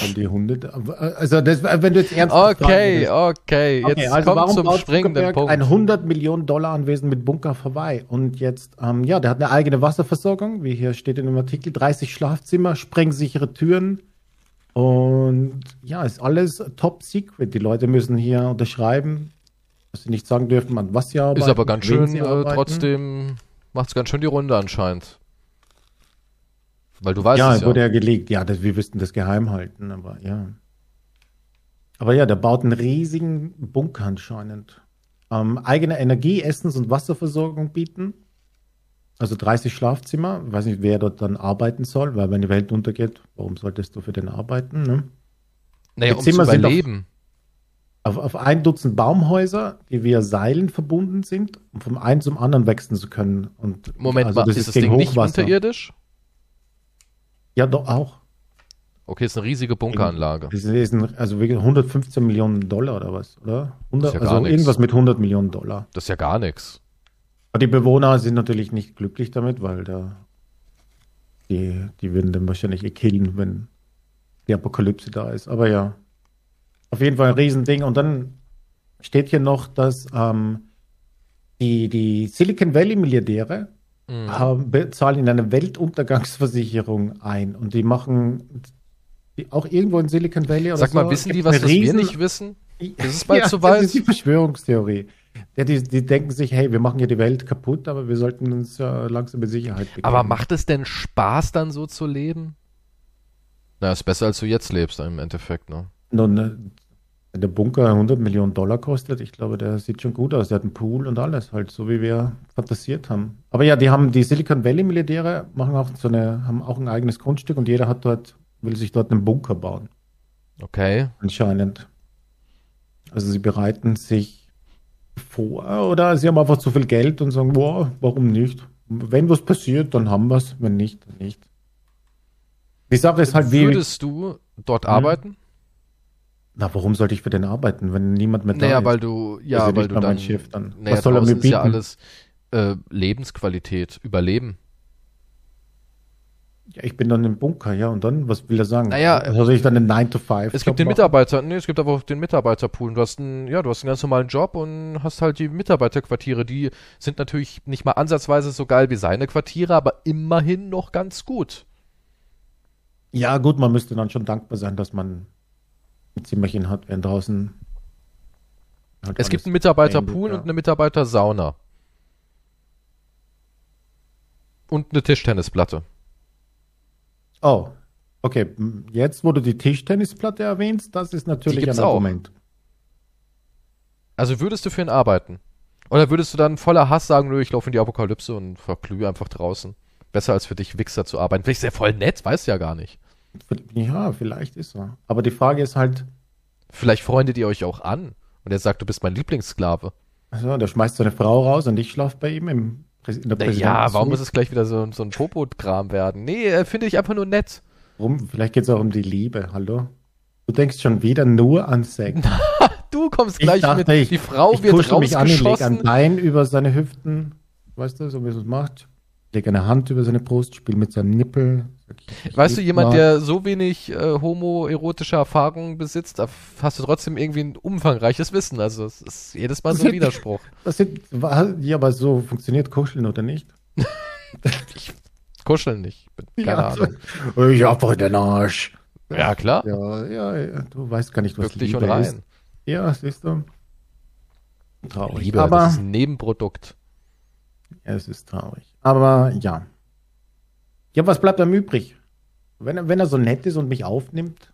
Weil die Hunde, also das, wenn du jetzt ernst Okay, okay, jetzt Okay, also kommt zum springenden Punkt. ein 100 Millionen Dollar Anwesen mit Bunker vorbei? Und jetzt, ähm, ja, der hat eine eigene Wasserversorgung, wie hier steht in dem Artikel, 30 Schlafzimmer, sprengsichere Türen und ja, ist alles top secret. Die Leute müssen hier unterschreiben, dass sie nicht sagen dürfen, an was sie arbeiten. Ist aber ganz schön, äh, trotzdem macht's ganz schön die Runde anscheinend. Weil du weißt ja, es ja. wurde ja gelegt. Ja, das, wir müssten das geheim halten, aber ja. Aber ja, der baut einen riesigen Bunker anscheinend. Ähm, eigene Energie-, Essens- und Wasserversorgung bieten. Also 30 Schlafzimmer. Ich weiß nicht, wer dort dann arbeiten soll, weil wenn die Welt untergeht, warum solltest du für den arbeiten? Ne? naja, die um zu Zimmer sind auf- überleben. Auf, auf ein Dutzend Baumhäuser, die via Seilen verbunden sind, um vom einen zum anderen wechseln zu können. Und, Moment also mal, ist das gegen Ding nicht Hochwasser. unterirdisch? Ja, doch auch. Okay, ist eine riesige Bunkeranlage. Das ist ein, also wirklich 115 Millionen Dollar oder was, oder? 100, ja gar also nix. irgendwas mit 100 Millionen Dollar. Das ist ja gar nichts. Aber die Bewohner sind natürlich nicht glücklich damit, weil da die, die würden dann wahrscheinlich eh killen, wenn die Apokalypse da ist. Aber ja, auf jeden Fall ein Riesending. Und dann steht hier noch, dass ähm, die, die Silicon Valley Milliardäre Mhm. haben, bezahlen in eine Weltuntergangsversicherung ein und die machen die auch irgendwo in Silicon Valley oder Sag so. mal, wissen die, was das wir nicht wissen? Ist es bald ja, soweit? Das ist die Verschwörungstheorie. Ja, die, die denken sich, hey, wir machen hier die Welt kaputt, aber wir sollten uns ja langsam in Sicherheit begeben. Aber macht es denn Spaß, dann so zu leben? Na, ist besser, als du jetzt lebst, im Endeffekt, ne? Nun, äh, wenn der Bunker 100 Millionen Dollar kostet, ich glaube, der sieht schon gut aus. Der hat einen Pool und alles, halt so wie wir fantasiert haben. Aber ja, die haben die Silicon Valley Milliardäre machen auch so eine, haben auch ein eigenes Grundstück und jeder hat dort, will sich dort einen Bunker bauen. Okay. anscheinend. Also sie bereiten sich vor oder sie haben einfach zu viel Geld und sagen, wow, warum nicht? Wenn was passiert, dann haben wir es, wenn nicht, dann nicht. Die Sache ist halt wie, Würdest du dort Hm? arbeiten? Na, warum sollte ich für den arbeiten, wenn niemand da Naja, ist? weil du, ja, weil nicht du dann, Chef dann. Naja, Was soll er mir draußen ist ja bieten? alles äh, Lebensqualität, Überleben. Ja, ich bin dann im Bunker, ja, und dann, was will er sagen? Naja, also soll ich dann einen 9 to 5 Es gibt den Mitarbeiter, nee, es gibt aber auch den Mitarbeiterpool. Du hast einen, ja, du hast einen ganz normalen Job und hast halt die Mitarbeiterquartiere. Die sind natürlich nicht mal ansatzweise so geil wie seine Quartiere, aber immerhin noch ganz gut. Ja, gut, man müsste dann schon dankbar sein, dass man Zimmerchen hat, während draußen. halt Es gibt einen Mitarbeiterpool beendet, und eine Mitarbeitersauna. Und eine Tischtennisplatte. Oh, okay. Jetzt, wo du die Tischtennisplatte erwähnst, das ist natürlich ein auch. Argument. Also würdest du für ihn arbeiten? Oder würdest du dann voller Hass sagen, nö, ich laufe in die Apokalypse und verglühe einfach draußen? Besser als für dich Wichser zu arbeiten. Vielleicht ist er voll nett, weißt du ja gar nicht. Ja, vielleicht ist er. Aber die Frage ist halt, Vielleicht freundet ihr euch auch an und er sagt, du bist mein Lieblingssklave. also, der schmeißt seine Frau raus und ich schlafe bei ihm im, in der Na ja, warum muss es gleich wieder so, so ein Popo-Kram werden? Nee, er finde ich einfach nur nett. Warum? Vielleicht geht es auch um die Liebe, hallo? Du denkst schon wieder nur an Sex. Du kommst Ich gleich dachte, mit, ich- die Frau ich wird kuschel mich an, ich leg ein rausgeschossen. Bein über seine Hüften, weißt du, so wie es macht. Leg eine Hand über seine Brust, spiel mit seinem Nippel. Ich, ich Weißt du, jemand, mal. der so wenig äh, homoerotische Erfahrungen besitzt, da hast du trotzdem irgendwie ein umfangreiches Wissen. Also es ist jedes Mal so ein Widerspruch. Das sind, ja, aber so funktioniert Kuscheln oder nicht? Kuscheln nicht. Keine ja, Ahnung. ich hab heute den Arsch. Ja, klar. Ja, ja, ja, du weißt gar nicht, was Wirklich Liebe und rein. ist. Ja, siehst du. Traurig. Liebe, aber das ist ein Nebenprodukt. es ist traurig. Aber ja. Ja, was bleibt einem übrig? Wenn er, wenn er so nett ist und mich aufnimmt,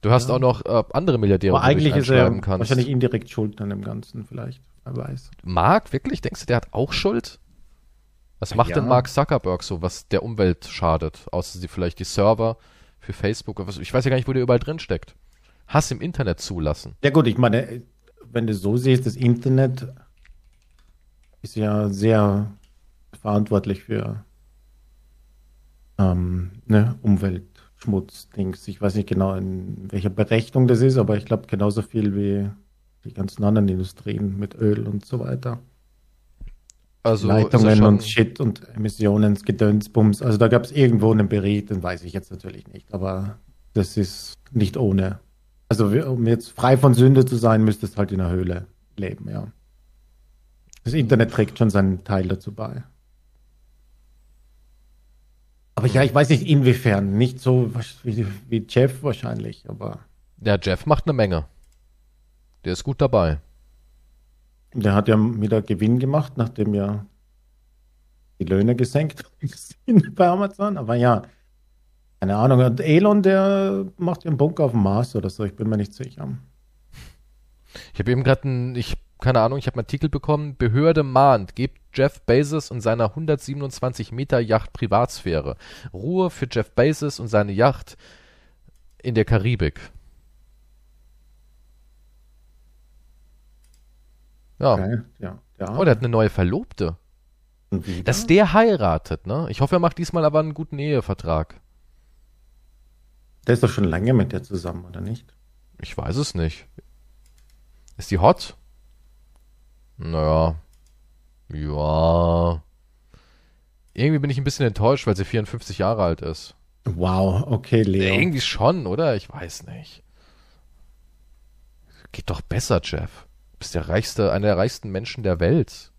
Du hast Ja. auch noch äh, andere Milliardäre, aber eigentlich ist er kannst. wahrscheinlich indirekt schuld an dem Ganzen, vielleicht. Wer weiß. Mark, wirklich? Denkst du, der hat auch Schuld? Was macht Ja. denn Mark Zuckerberg so, was der Umwelt schadet? Außer sie vielleicht die Server für Facebook. Ich weiß ja gar nicht, wo der überall drin steckt. Hass im Internet zulassen. Ja gut, ich meine, wenn du so siehst, das Internet ist ja sehr verantwortlich für ähm, ne, Umweltschmutz-Dings. Ich weiß nicht genau, in welcher Berechnung das ist, aber ich glaube genauso viel wie die ganzen anderen Industrien mit Öl und so weiter. Also Leitungen und Shit und Emissionen, Gedönsbums. Also da gab es irgendwo einen Bericht, den weiß ich jetzt natürlich nicht, aber das ist nicht ohne. Also um jetzt frei von Sünde zu sein, müsstest halt in der Höhle leben, ja. Das Internet trägt schon seinen Teil dazu bei. Aber ja, ich weiß nicht inwiefern. Nicht so wie, wie Jeff wahrscheinlich, aber ja, Jeff macht eine Menge. Der ist gut dabei. der hat ja wieder Gewinn gemacht, nachdem ja die Löhne gesenkt sind bei Amazon. Aber ja, keine Ahnung. Und Elon, der macht ja einen Bunker auf dem Mars oder so. Ich bin mir nicht sicher. Ich habe eben gerade einen, ich, keine Ahnung, ich habe einen Artikel bekommen, Behörde mahnt, gebt Jeff Bezos und seiner 127 Meter Yacht Privatsphäre. Ruhe für Jeff Bezos und seine Yacht in der Karibik. Ja. Okay, ja. ja. Oh, der hat eine neue Verlobte. Dass der heiratet, ne? Ich hoffe, er macht diesmal aber einen guten Ehevertrag. der ist doch schon lange mit der zusammen, oder nicht? Ich weiß es nicht. Ist die hot? Naja. Ja. Irgendwie bin ich ein bisschen enttäuscht, weil sie 54 Jahre alt ist. Wow, okay, Leo. Irgendwie schon, oder? Ich weiß nicht. Geht doch besser, Jeff. Du bist der reichste, einer der reichsten Menschen der Welt.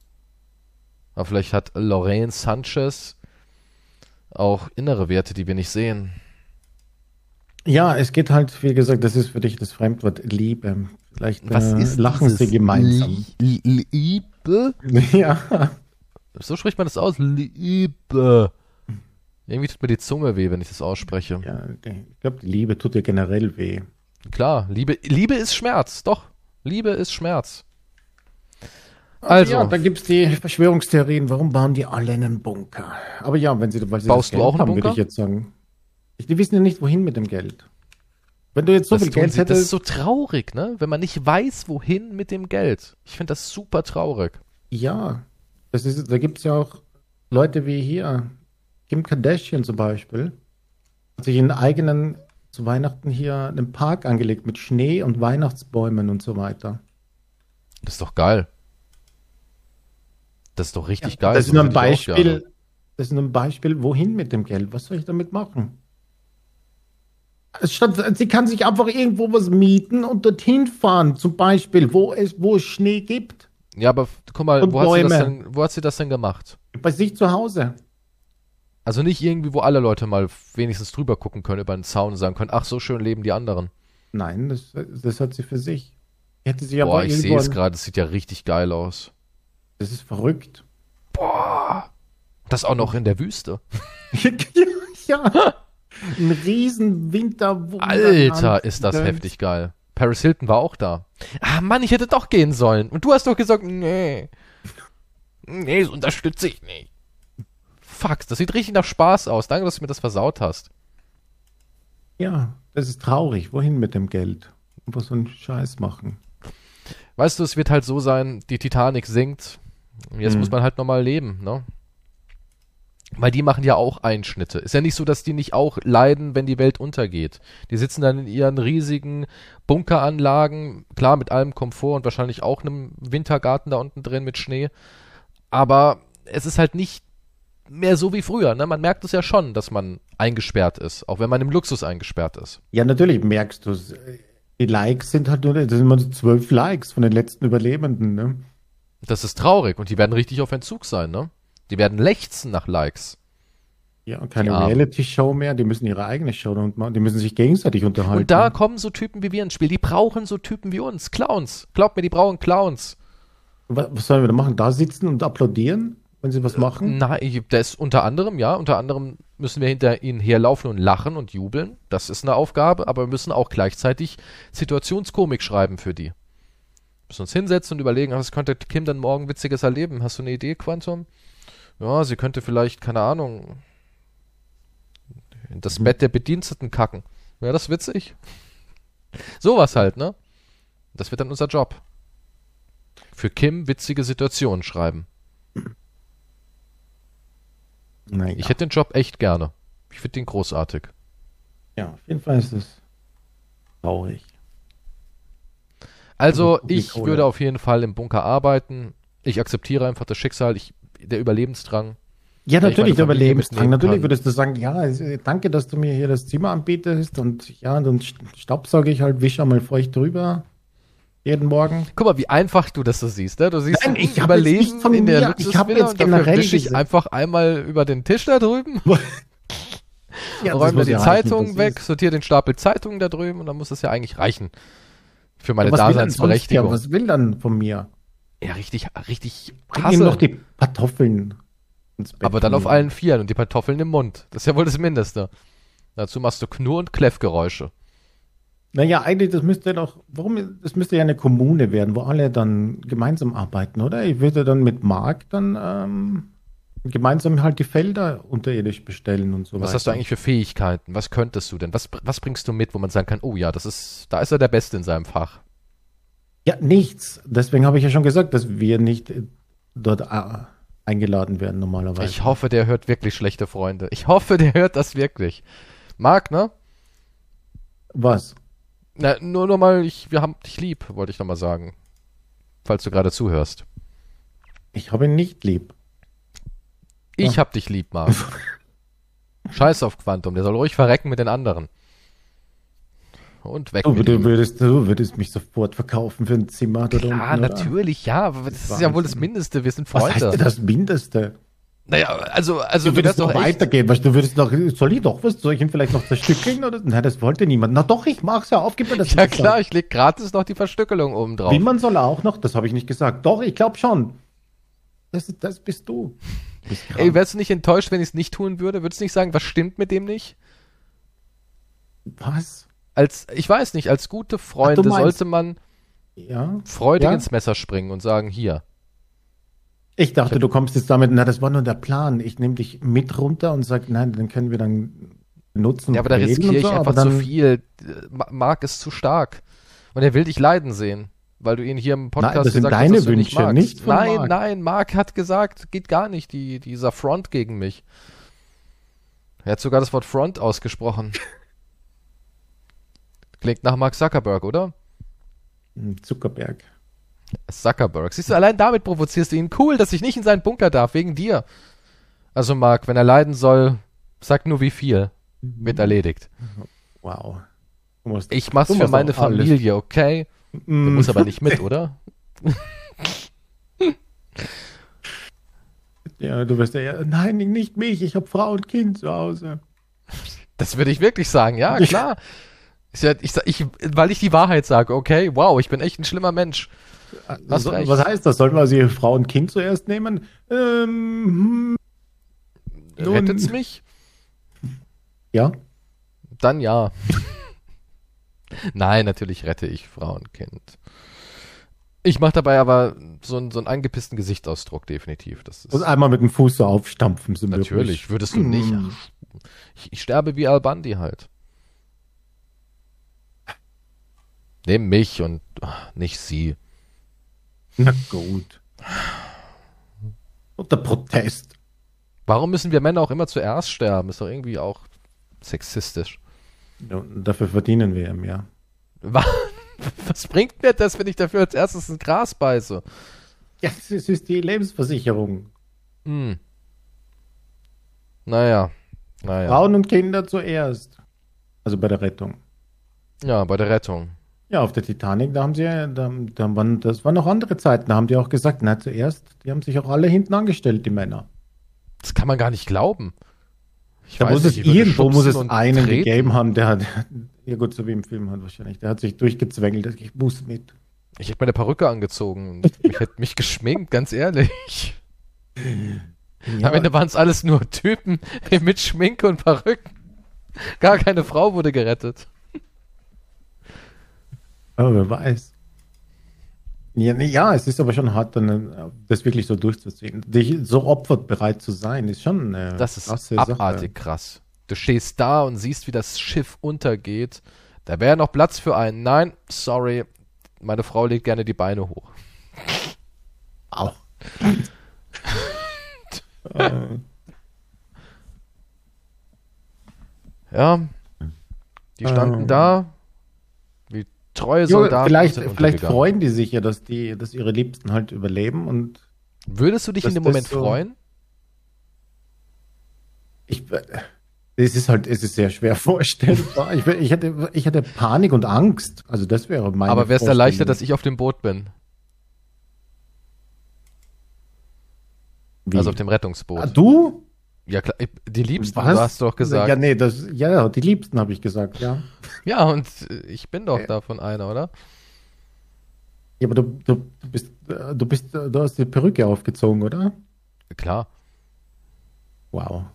Aber vielleicht hat Lorraine Sanchez auch innere Werte, die wir nicht sehen. Ja, es geht halt, wie gesagt, das ist für dich das Fremdwort Liebe. Vielleicht Was äh, ist lachen sie gemeinsam. Lie- Lie- Liebe? ja. So spricht man das aus. Liebe. Irgendwie tut mir die Zunge weh, wenn ich das ausspreche. ja, ich glaube, die Liebe tut dir generell weh. Klar, Liebe, Liebe ist Schmerz. Doch. Liebe ist Schmerz. Also, ja, da gibt's die Verschwörungstheorien, warum bauen die alle einen Bunker? Aber ja, wenn sie, weil sie Baust das du auch einen haben, würde Bunker? ich jetzt sagen. Die wissen ja nicht, wohin mit dem Geld. Wenn du jetzt so das, viel Geld sie, das ist hättest, so traurig, ne? Wenn man nicht weiß, wohin mit dem Geld. Ich finde das super traurig. ja, das ist, da gibt's ja auch Leute wie hier, Kim Kardashian zum Beispiel, hat sich einen eigenen, zu Weihnachten hier einen Park angelegt mit Schnee und Weihnachtsbäumen und so weiter. Das ist doch geil. Das ist doch richtig Ja, geil. Das ist nur ein. Beispiel, das ist nur ein Beispiel, wohin mit dem Geld? Was soll ich damit machen? Statt, sie kann sich einfach irgendwo was mieten und dorthin fahren, zum Beispiel, wo es, wo es Schnee gibt. Ja, aber guck mal, wo hat, sie das denn, wo hat sie das denn gemacht? Bei sich zu Hause. Also nicht irgendwie, wo alle Leute mal wenigstens drüber gucken können über den Zaun und sagen können, ach, so schön leben die anderen. Nein, das, das hat sie für sich. Hätte sie Boah, aber ich sehe es gerade, es sieht ja richtig geil aus. Das ist verrückt. Boah. Das auch noch in der Wüste. ja. Ein riesen Winterwunderland. Alter, ist das heftig geil. Paris Hilton war auch da. Ah Mann, ich hätte doch gehen sollen. Und du hast doch gesagt, nee. Nee, das unterstütze ich nicht. Fuck, das sieht richtig nach Spaß aus. Danke, dass du mir das versaut hast. Ja, das ist traurig. Wohin mit dem Geld? Einfach so einen Scheiß machen. Weißt du, es wird halt so sein, die Titanic sinkt. Jetzt Mhm. muss man halt nochmal leben, ne? Weil die machen ja auch Einschnitte. Ist ja nicht so, dass die nicht auch leiden, wenn die Welt untergeht. Die sitzen dann in ihren riesigen Bunkeranlagen, klar mit allem Komfort und wahrscheinlich auch einem Wintergarten da unten drin mit Schnee. Aber es ist halt nicht mehr so wie früher. Ne? Man merkt es ja schon, dass man eingesperrt ist, auch wenn man im Luxus eingesperrt ist. Ja, natürlich merkst du es. Die Likes sind halt nur, das sind immer so zwölf Likes von den letzten Überlebenden, ne? Das ist traurig und die werden richtig auf Entzug sein, ne? Die werden lechzen nach Likes. Ja, und keine. Reality-Show mehr, die müssen ihre eigene Show machen, die müssen sich gegenseitig unterhalten. Und da kommen so Typen wie wir ins Spiel. Die brauchen so Typen wie uns. Clowns. Glaubt mir, die brauchen Clowns. was, was sollen wir da machen? Da sitzen und applaudieren, wenn sie was machen? Nein, ich- das ist unter anderem, ja, unter anderem müssen wir hinter ihnen herlaufen und lachen und jubeln. Das ist eine Aufgabe, aber wir müssen auch gleichzeitig Situationskomik schreiben für die. Wir müssen uns hinsetzen und überlegen, was könnte Kim dann morgen Witziges erleben? Hast du eine Idee, Quantum? Ja, sie könnte vielleicht, keine Ahnung, in das Bett der Bediensteten kacken. Wäre das witzig? Sowas halt, ne? Das wird dann unser Job. Für Kim witzige Situationen schreiben. Naja. Ich hätte den Job echt gerne. Ich finde den großartig. ja, auf jeden Fall ist es traurig. Also, Also, ich würde auf jeden Fall im Bunker arbeiten. Ich akzeptiere einfach das Schicksal, ich, der Überlebensdrang. Ja, natürlich, der Überlebensdrang. Natürlich kann. würdest du sagen, ja, äh, danke, dass du mir hier das Zimmer anbietest und ja, dann st- staubsauge ich halt, wische einmal feucht drüber. Jeden Morgen. Guck mal, wie einfach du das so siehst, ne? Du siehst Nein, ein ich Überleben von in der Luxusvilla jetzt und dafür wische ich einfach einmal über den Tisch da drüben, Ja, räume die das weg, sortiere den Stapel Zeitungen da drüben und dann muss das ja eigentlich reichen. Für meine Ja, er Daseinsberechtigung. Ja, was will dann von mir? Ja, richtig, richtig Bring ihm hasse. noch die Kartoffeln ins Bett. Aber dann auf allen Vieren und die Kartoffeln im Mund. Das ist ja wohl das Mindeste. Dazu machst du Knurr- und Kläffgeräusche. Naja, eigentlich, das müsste doch, warum, das müsste ja eine Kommune werden, wo alle dann gemeinsam arbeiten, oder? Ich würde dann mit Marc dann ähm, gemeinsam halt die Felder unterirdisch bestellen und so Was weiter. hast du eigentlich für Fähigkeiten? Was könntest du denn? Was, was bringst du mit, wo man sagen kann, oh ja, das ist, da ist er der Beste in seinem Fach. Ja, nichts. Deswegen habe ich ja schon gesagt, dass wir nicht äh, dort äh, eingeladen werden normalerweise. Ich hoffe, der hört wirklich schlechte Freunde. Ich hoffe, der hört das wirklich. Marc, ne? Was? Na, nur noch mal, ich, wir haben dich lieb, wollte ich noch mal sagen. Falls du gerade zuhörst. Ich habe ihn nicht lieb. Ich Ja. hab dich lieb, Marc. Scheiß auf Quantum, der soll ruhig verrecken mit den anderen. Und weg Du, mit du, würdest, du würdest mich sofort verkaufen für ein Zimmer da unten, oder? natürlich, ja, aber das ist ja wohl das. Mindeste, wir sind Was heißt Freunde. denn das Mindeste? Naja, also, also Du würdest noch weitergehen, weißt du, würdest noch, soll ich doch was, soll ich ihn vielleicht noch zerstückeln oder? Nein, das wollte niemand. Na doch, ich mach's ja auf, gib mir das Ja klar, ich leg gratis noch die Verstückelung oben drauf. Wie man soll auch noch, das habe ich nicht gesagt. Doch, ich glaube schon. Das, das bist du. Bist. Ey, wärst du nicht enttäuscht, wenn ich es nicht tun würde? Würdest du nicht sagen, was stimmt mit dem nicht? was? Als, ich weiß nicht, als gute Freunde meinst- sollte man Ja. freudig Ja? ins Messer springen und sagen, hier. Ich dachte, du kommst jetzt damit, na, das war nur der Plan. Ich nehme dich mit runter und sag, nein, dann können wir dann nutzen. Ja, aber da riskiere ich so, einfach zu viel. Ma- Marc ist zu stark. Und er will dich leiden sehen, weil du ihn hier im Podcast Nein, das sind gesagt deine hast, dass du ihn nicht Wünsche, nicht von Nein, Marc. nein, Marc hat gesagt, geht gar nicht, die, dieser Front gegen mich. Er hat sogar das Wort Front ausgesprochen. Klingt nach Mark Zuckerberg, oder? Hm, Zuckerberg. Zuckerberg. Siehst du, allein damit provozierst du ihn. Cool, dass ich nicht in seinen Bunker darf, wegen dir. Also, Marc, wenn er leiden soll, sag nur wie viel. Wird erledigt. Wow. Du musst- Ich mach's du für meine auch alles. Familie, okay? Du Mm. musst aber nicht mit, oder? Ja, du wirst ja, ja, nein, nicht mich, ich habe Frau und Kind zu Hause. Das würde ich wirklich sagen, ja, klar. Ich, ich, weil ich die Wahrheit sage, okay, wow, ich bin echt ein schlimmer Mensch. Hast so, was heißt das? Sollen wir also ihre Frau und Kind zuerst nehmen? Ähm, hm, Rettet's mich? Ja. Dann ja. Nein, natürlich rette ich Frau und Kind. Ich mache dabei aber so einen, so einen angepissten Gesichtsausdruck, definitiv. Das ist und einmal mit dem Fuß so aufstampfen. So natürlich, möglich. würdest du nicht. Ach, ich, ich, sterbe wie Al-Bandi halt. Nimm mich und ach, nicht sie. Na gut. Und der Protest. Warum müssen wir Männer auch immer zuerst sterben? Ist doch irgendwie auch sexistisch. Ja, dafür verdienen wir ja mehr. Was bringt mir das, wenn ich dafür als erstes ein Gras beiße? Ja, das ist die Lebensversicherung. Hm. Naja. naja. Frauen und Kinder zuerst. Also bei der Rettung. Ja, bei der Rettung. Ja, auf der Titanic, da haben sie ja, da, da waren, das waren noch andere Zeiten, da haben die auch gesagt, na zuerst, die haben sich auch alle hinten angestellt, die Männer. Das kann man gar nicht glauben. Ich da muss nicht, es irgendwo muss es einen treten. gegeben haben, der hat, ja gut, so wie im Film hat wahrscheinlich, der hat sich durchgezwängelt, ich muss mit. Ich hätte meine Perücke angezogen und ich hätte mich geschminkt, ganz ehrlich. Ja. Am Ende waren es alles nur Typen mit Schminke und Perücken. Gar keine Frau wurde gerettet. Aber wer weiß. Ja, ja, es ist aber schon hart, dann, das wirklich so durchzuziehen. Dich so opferbereit zu sein, ist schon eine Das ist abartig Sache. krass. Du stehst da und siehst, wie das Schiff untergeht. Da wäre noch Platz für einen. Nein, sorry, meine Frau legt gerne die Beine hoch. Auch. ja, die standen ähm. da, treue Soldaten. vielleicht vielleicht freuen die sich ja, dass, die, dass ihre Liebsten halt überleben und. Würdest du dich in dem Moment so, freuen? Ich. Es ist halt, es ist sehr schwer vorstellbar. ich, ich, hätte, ich hätte Panik und Angst. Also das wäre meine Aber wäre es erleichtert, dass ich auf dem Boot bin? Wie? Also auf dem Rettungsboot. Ah, du? Ja, klar, die Liebsten, Was? du hast doch gesagt. Ja, nee, das, ja, die Liebsten habe ich gesagt, ja. Ja, und ich bin doch äh. davon einer, oder? Ja, aber du, du, bist, du bist, du hast die Perücke aufgezogen, oder? Klar. Wow.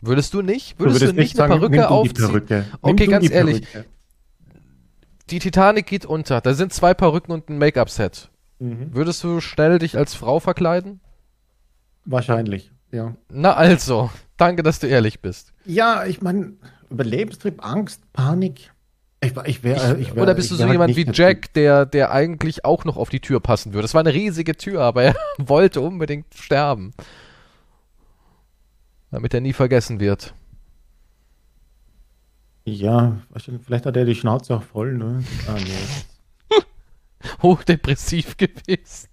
Würdest du nicht? Würdest du, würdest du nicht eine sagen, Perücke aufziehen? Perücke. Okay, ganz die ehrlich. Die Titanic geht unter. Da sind zwei Perücken und ein Make-up-Set. Mhm. Würdest du schnell dich als Frau verkleiden? Wahrscheinlich. Ja. Na also, danke, dass du ehrlich bist. Ja, ich meine, Überlebenstrieb, Angst, Panik. Ich, ich wär, ich wär, Oder bist du so halt jemand wie Jack, der, der eigentlich auch noch auf die Tür passen würde? Das war eine riesige Tür, aber er wollte unbedingt sterben. Damit er nie vergessen wird. Ja, vielleicht hat er die Schnauze auch voll, ne? Ah, nee. Hochdepressiv gewesen.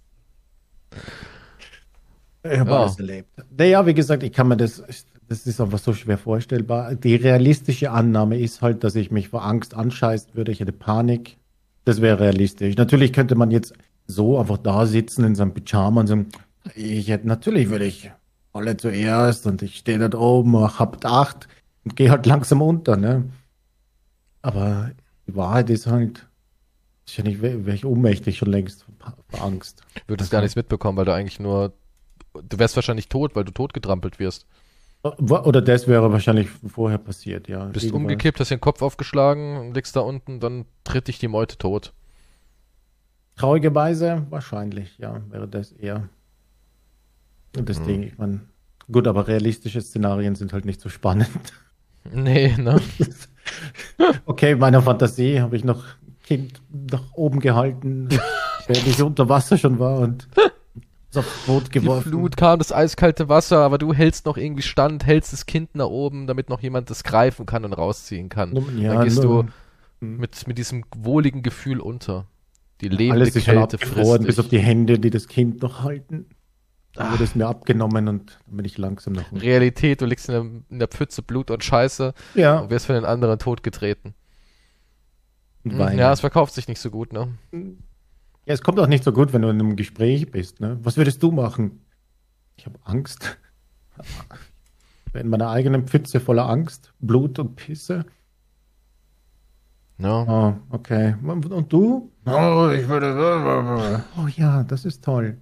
Ich habe ja. alles erlebt. Naja, wie gesagt, ich kann mir das, das ist einfach so schwer vorstellbar. Die realistische Annahme ist halt, dass ich mich vor Angst anscheißen würde, ich hätte Panik. Das wäre realistisch. Natürlich könnte man jetzt so einfach da sitzen in seinem Pyjama und sagen, ich hätte, natürlich würde ich alle zuerst und ich stehe dort oben, hab acht und gehe halt langsam unter, ne? Aber die Wahrheit ist halt, wahrscheinlich wäre ich ohnmächtig schon längst vor Angst. Würdest gar nichts mitbekommen, weil du eigentlich nur du wärst wahrscheinlich tot, weil du totgetrampelt wirst. Oder das wäre wahrscheinlich vorher passiert, ja. Bist umgekippt, hast den Kopf aufgeschlagen, liegst da unten, dann tritt dich die Meute tot. Traurigerweise wahrscheinlich, ja, wäre das eher das hm. Ding. Ich meine, gut, aber realistische Szenarien sind halt nicht so spannend. Nee, ne? okay, meiner Fantasie habe ich noch Kind nach oben gehalten, während ich unter Wasser schon war und aufs Boot geworfen. Die Flut kam, das eiskalte Wasser, aber du hältst noch irgendwie stand, hältst das Kind nach oben, damit noch jemand das greifen kann und rausziehen kann. Ja, Dann gehst du hm. mit, mit diesem wohligen Gefühl unter. Die lebende Alles ist Kälte frisst bis auf die Hände, die das Kind noch halten. Dann wird es mir abgenommen und dann bin ich langsam nach unten. Realität, du liegst in der, in der Pfütze Blut und Scheiße ja. und wirst von den anderen totgetreten. Hm, ja, es verkauft sich nicht so gut, ne? Ja, es kommt auch nicht so gut, wenn du in einem Gespräch bist. Ne? Was würdest du machen? Ich habe Angst. In meiner eigenen Pfütze voller Angst, Blut und Pisse. Ja. Oh, okay. Und du? Oh, ich würde. Oh ja, das ist toll.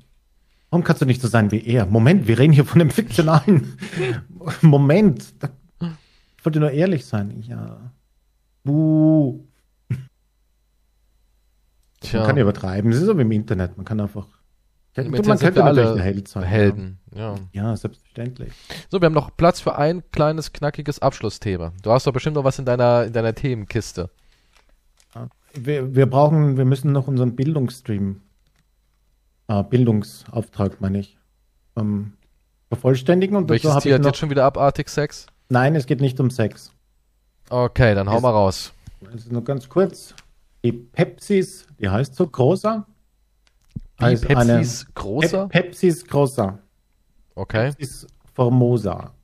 Warum kannst du nicht so sein wie er? Moment, wir reden hier von einem fiktionalen Moment. Ich wollte nur ehrlich sein. Ja. Buh. Tja. Man kann ja übertreiben. Das ist so wie im Internet. Man kann einfach. Im man Internet könnte natürlich alle ein Held sein. Helden. Ja. Ja. selbstverständlich. So, wir haben noch Platz für ein kleines, knackiges Abschlussthema. Du hast doch bestimmt noch was in deiner, in deiner Themenkiste. Wir, wir brauchen, wir müssen noch unseren Bildungsstream, äh, Bildungsauftrag, meine ich, ähm, vervollständigen. Und Welches Tier hat noch, jetzt schon wieder abartig Sex? Nein, es geht nicht um Sex. Okay, dann hau Ist- mal raus. Also nur ganz kurz. Die Pepsis, die heißt so Großer. Eine- Pepsis großer? Pep Pepsis Großer. Okay. ist Formosa.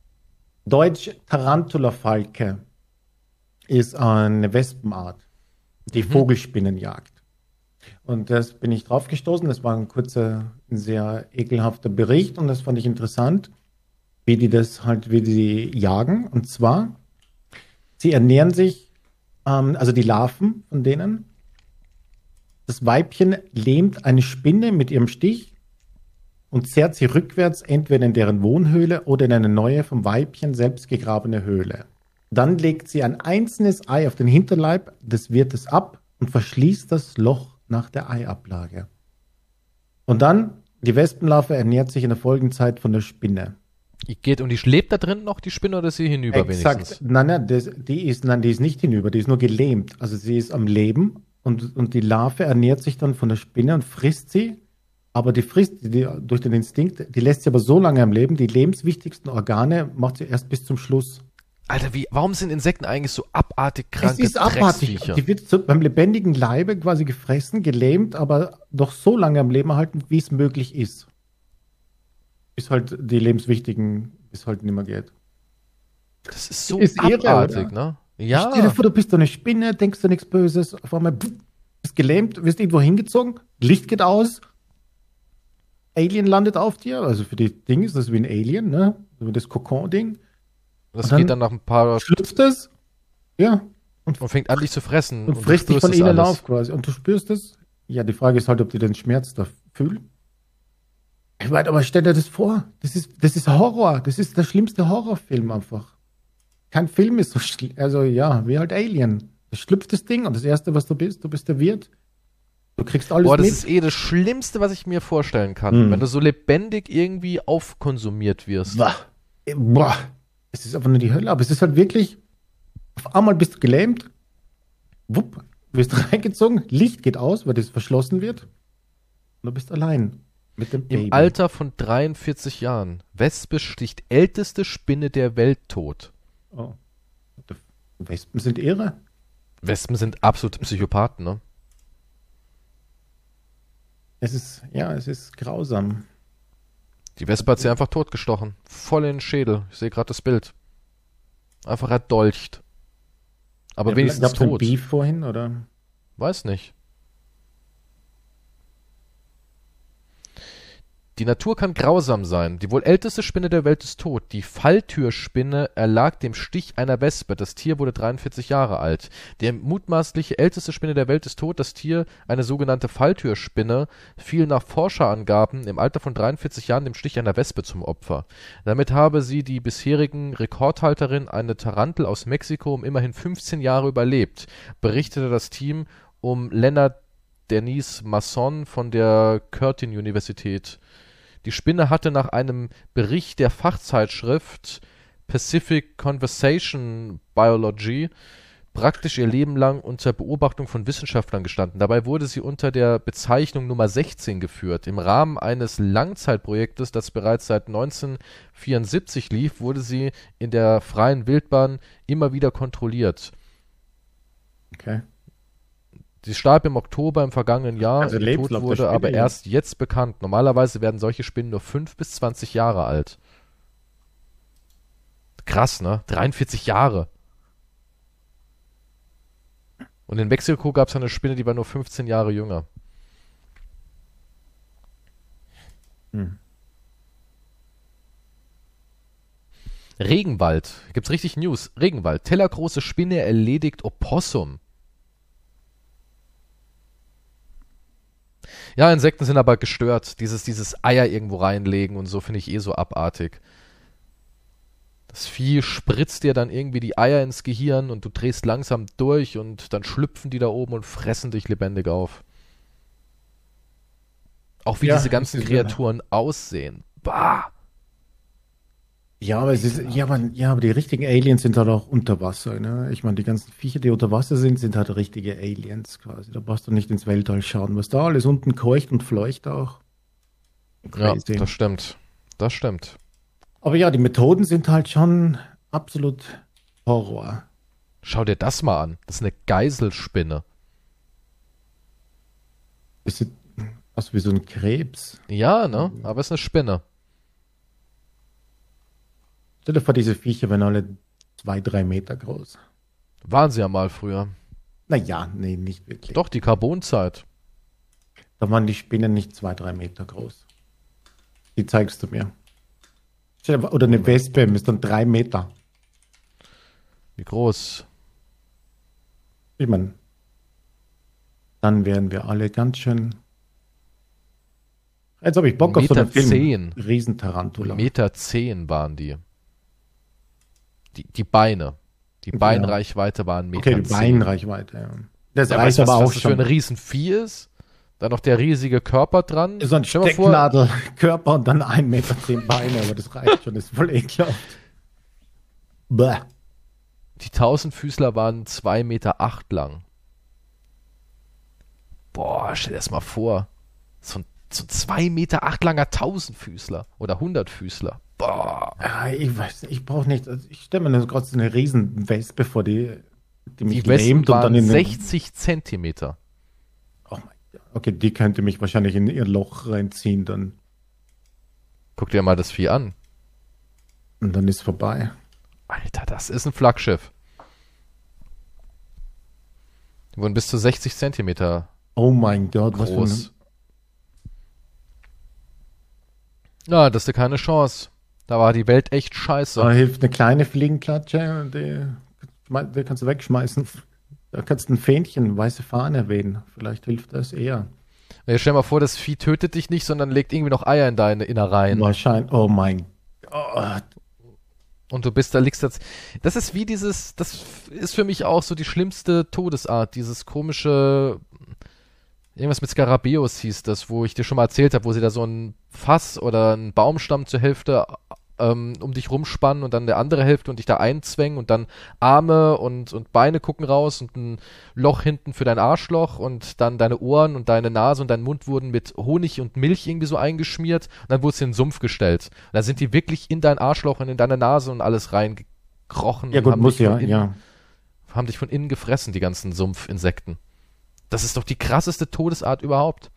Deutsch Tarantula-Falke ist eine Wespenart, die Mhm. Vogelspinnen jagt. Und das bin ich drauf gestoßen. Das war ein kurzer, ein sehr ekelhafter Bericht und das fand ich interessant, wie die das halt, wie die jagen. Und zwar, sie ernähren sich, ähm, also die Larven von denen. Das Weibchen lähmt eine Spinne mit ihrem Stich und zerrt sie rückwärts entweder in deren Wohnhöhle oder in eine neue vom Weibchen selbst gegrabene Höhle. Dann legt sie ein einzelnes Ei auf den Hinterleib des Wirtes ab und verschließt das Loch nach der Eiablage. Und dann, die Wespenlarve ernährt sich in der Folgenzeit von der Spinne. Geht und die lebt da drin noch, die Spinne, oder ist sie hinüber wenigstens? Nein, nein, das, die ist, nein, die ist nicht hinüber, die ist nur gelähmt. Also sie ist am Leben und, und die Larve ernährt sich dann von der Spinne und frisst sie. Aber die frisst die, durch den Instinkt, die lässt sie aber so lange am Leben, die lebenswichtigsten Organe macht sie erst bis zum Schluss. Alter, wie, warum sind Insekten eigentlich so abartig kranke es ist abartig. Die wird so beim lebendigen Leibe quasi gefressen, gelähmt, aber doch so lange am Leben erhalten, wie es möglich ist. Bis halt die lebenswichtigen, bis halt nicht mehr geht. Das ist so Ist irre, abartig, oder? ne? Stell dir Ja. vor, du bist so eine Spinne, denkst du nichts Böses, auf einmal pff, bist gelähmt, wirst irgendwo hingezogen, Licht geht aus, Alien landet auf dir, also für die Dinge ist das wie ein Alien, ne? Das Kokon-Ding. Das Und dann- geht dann nach ein paar Schlüpft es, ja, und fängt an, dich zu fressen. und du frisst dich von innen auf quasi. Und du spürst es. Ja, die Frage ist halt, ob die den Schmerz da fühlen. Ich meine, aber stell dir das vor. Das ist, das ist Horror. Das ist der schlimmste Horrorfilm einfach. Kein Film ist so schlimm. Also ja, wie halt Alien. Da schlüpft das Ding und das Erste, was du bist, du bist der Wirt. Du kriegst alles Boah, das mit. ist eh das Schlimmste, was ich mir vorstellen kann. Hm. Wenn du so lebendig irgendwie aufkonsumiert wirst. Boah. Boah. Es ist einfach nur die Hölle. Aber es ist halt wirklich, auf einmal bist du gelähmt. Wupp, wirst reingezogen. Licht geht aus, weil das verschlossen wird. Und du bist allein. Mit dem Baby. Im Alter von 43 Jahren. Wespe sticht älteste Spinne der Welt tot. Oh. Wespen sind irre. Wespen sind absolute Psychopathen, ne? Es ist, ja, es ist grausam. Die Wespe hat sie einfach totgestochen. Voll in den Schädel. Ich sehe gerade das Bild. Einfach erdolcht. Aber Ja, wenigstens gab's tot. Beef vorhin, oder? Weiß nicht. Die Natur kann grausam sein. Die wohl älteste Spinne der Welt ist tot. Die Falltürspinne erlag dem Stich einer Wespe. Das Tier wurde 43 Jahre alt. Die mutmaßliche älteste Spinne der Welt ist tot. Das Tier, eine sogenannte Falltürspinne, fiel nach Forscherangaben im Alter von 43 Jahren dem Stich einer Wespe zum Opfer. Damit habe sie die bisherigen Rekordhalterin, eine Tarantel aus Mexiko, um immerhin 15 Jahre überlebt, berichtete das Team um Leonard Denise Masson von der Curtin-Universität. Die Spinne hatte nach einem Bericht der Fachzeitschrift Pacific Conversation Biology praktisch ihr Leben lang unter Beobachtung von Wissenschaftlern gestanden. Dabei wurde sie unter der Bezeichnung Nummer 16 geführt. Im Rahmen eines Langzeitprojektes, das bereits seit 1974 lief, wurde sie in der freien Wildbahn immer wieder kontrolliert. Okay. Sie starb im Oktober im vergangenen Jahr. Also Ihr Tod wurde aber erst jetzt bekannt. Normalerweise werden solche Spinnen nur 5 bis 20 Jahre alt. Krass, ne? 43 Jahre. Und in Mexiko gab es eine Spinne, die war nur 15 Jahre jünger. Hm. Regenwald. Gibt's richtig News. Regenwald. Tellergroße Spinne erledigt Opossum. Ja, Insekten sind aber gestört. Dieses, dieses Eier irgendwo reinlegen und so finde ich eh so abartig. Das Vieh spritzt dir dann irgendwie die Eier ins Gehirn und du drehst langsam durch und dann schlüpfen die da oben und fressen dich lebendig auf. Auch wie Ja, diese ganzen Kreaturen aussehen. Bah! Ja, aber es ist, ja, aber, ja, aber die richtigen Aliens sind halt auch unter Wasser, ne? Ich meine, die ganzen Viecher, die unter Wasser sind, sind halt richtige Aliens quasi. Da brauchst du nicht ins Weltall schauen. Was da alles unten keucht und fleucht auch. Ja, Crazy. das stimmt. Das stimmt. aber ja, die Methoden sind halt schon absolut Horror. Schau dir das mal an. Das ist eine Geiselspinne. Das sieht aus wie so ein Krebs. Ja, ne? Aber es ist eine Spinne. Stell dir vor, diese Viecher wären alle zwei, drei Meter groß. Waren sie ja mal früher. Naja, nee, nicht wirklich. Doch, die Carbonzeit. Da waren die Spinnen nicht zwei, drei Meter groß. Die zeigst du mir. Oder eine Wespe ist dann drei Meter. Wie groß? Ich meine, dann wären wir alle ganz schön. Jetzt habe ich Bock auf so einen Meter Film. zehn. Riesentarantula. Meter zehn waren die. Die, die Beine. Die Beinreichweite waren Meter okay, die. Beinreichweite. Ja. Das Ja, reicht weißt was, aber was auch das für ein. Riesen-Vieh ist? Dann noch der riesige Körper dran. So ein vor, Stecknadelkörper und dann ein Meter zehn Beine, aber das reicht schon, das ist voll ekelhaft. Bäh. Die Tausendfüßler waren zwei Meter acht lang. Boah, stell dir das mal vor. So ein, so ein zwei Meter acht langer Tausendfüßler oder Hundertfüßler. Boah. Ja, ich weiß nicht, ich brauche nicht, also ich stelle mir gerade so eine Riesenwespe vor, die, die mich Die lähmt und dann in den, 60 Zentimeter. oh mein Gott. Okay, die könnte mich wahrscheinlich in ihr Loch reinziehen dann Guck dir mal das Vieh an. und dann ist vorbei. Alter, das ist ein Flaggschiff. Die wurden bis zu 60 Zentimeter Oh mein Gott, was für groß. ein, Ja, das ist keine Chance. Da war die Welt echt scheiße. da hilft eine kleine Fliegenklatsche die, die kannst du wegschmeißen. Da kannst du ein Fähnchen, weiße Fahne wählen. Vielleicht hilft das eher. Ja, stell dir mal vor, das Vieh tötet dich nicht, sondern legt irgendwie noch Eier in deine Innereien. Wahrscheinlich, oh mein Gott. Und du bist da, liegst jetzt. Das ist wie dieses, das ist für mich auch so die schlimmste Todesart, dieses komische, irgendwas mit Skarabäus hieß das, wo ich dir schon mal erzählt habe, wo sie da so ein Fass oder einen Baumstamm zur Hälfte ähm, um dich rumspannen und dann der andere Hälfte und dich da einzwängen und dann Arme und, und Beine gucken raus und ein Loch hinten für dein Arschloch und dann deine Ohren und deine Nase und dein Mund wurden mit Honig und Milch irgendwie so eingeschmiert und dann wurdest du in den Sumpf gestellt. Und da sind die wirklich in dein Arschloch und in deine Nase und alles reingekrochen Ja und gut, haben muss ja, innen, ja. haben dich von innen gefressen, die ganzen Sumpfinsekten. Das ist doch die krasseste Todesart überhaupt.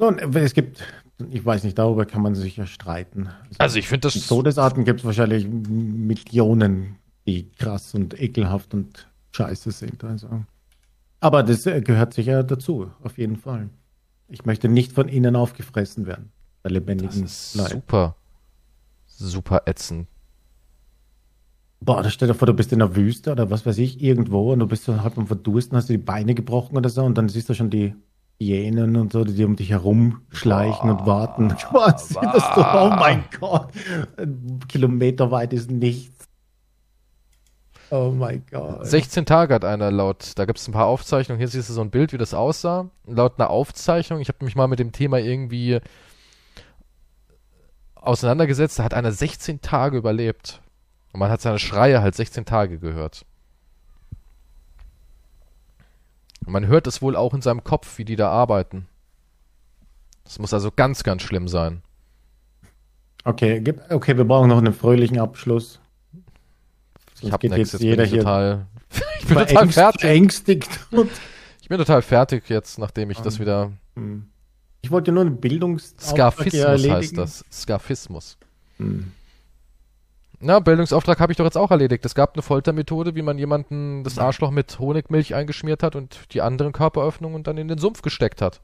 Nun, es gibt, ich weiß nicht, darüber kann man sich ja streiten. Also ich finde das Todesarten gibt es wahrscheinlich Millionen, die krass und ekelhaft und scheiße sind. Also. Aber das äh, gehört sicher dazu, auf jeden Fall. Ich möchte nicht von ihnen aufgefressen werden, bei Das lebendigen ist Leib. super, super ätzend. Boah, da stell dir vor, du bist in der Wüste oder was weiß ich, irgendwo und du bist so halb am Verdursten, hast du die Beine gebrochen oder so und dann siehst du schon die Hyänen und so, die um dich herumschleichen und warten. Was? Das so, oh mein Gott. Ein Kilometer weit ist nichts. Oh mein Gott. 16 Tage hat einer laut, da gibt es ein paar Aufzeichnungen, hier siehst du so ein Bild, wie das aussah. Laut einer Aufzeichnung, ich habe mich mal mit dem Thema irgendwie auseinandergesetzt, da hat einer 16 Tage überlebt. Und man hat seine Schreie halt 16 Tage gehört. Und man hört es wohl auch in seinem Kopf, wie die da arbeiten. Das muss also ganz, ganz schlimm sein. Okay, okay, wir brauchen noch einen fröhlichen Abschluss. Ich hab geht nix, jetzt jetzt bin jeder ich hier total, ich bin total fertig. verängstigt. Und, Ich bin total fertig jetzt, nachdem ich das wieder Hm. ich wollte nur einen Bildungsauftrag Skafismus hier heißt das. Skafismus. Hm. Na, Bildungsauftrag habe ich doch jetzt auch erledigt. Es gab eine Foltermethode, wie man jemanden das Arschloch mit Honigmilch eingeschmiert hat und die anderen Körperöffnungen dann in den Sumpf gesteckt hat.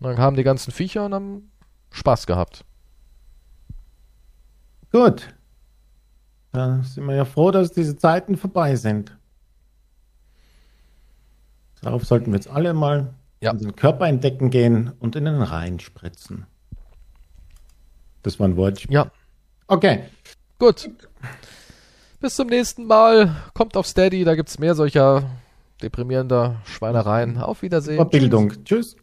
Und dann kamen die ganzen Viecher und haben Spaß gehabt. Gut. Da sind wir ja froh, dass diese Zeiten vorbei sind. Darauf sollten wir jetzt alle mal Ja. unseren Körper entdecken gehen und in den Rhein spritzen. Das war ein Wortspiel. Ja, Okay. gut. Bis zum nächsten Mal. Kommt auf Steady, da gibt's mehr solcher deprimierender Schweinereien. Auf Wiedersehen. Bildung. Tschüss.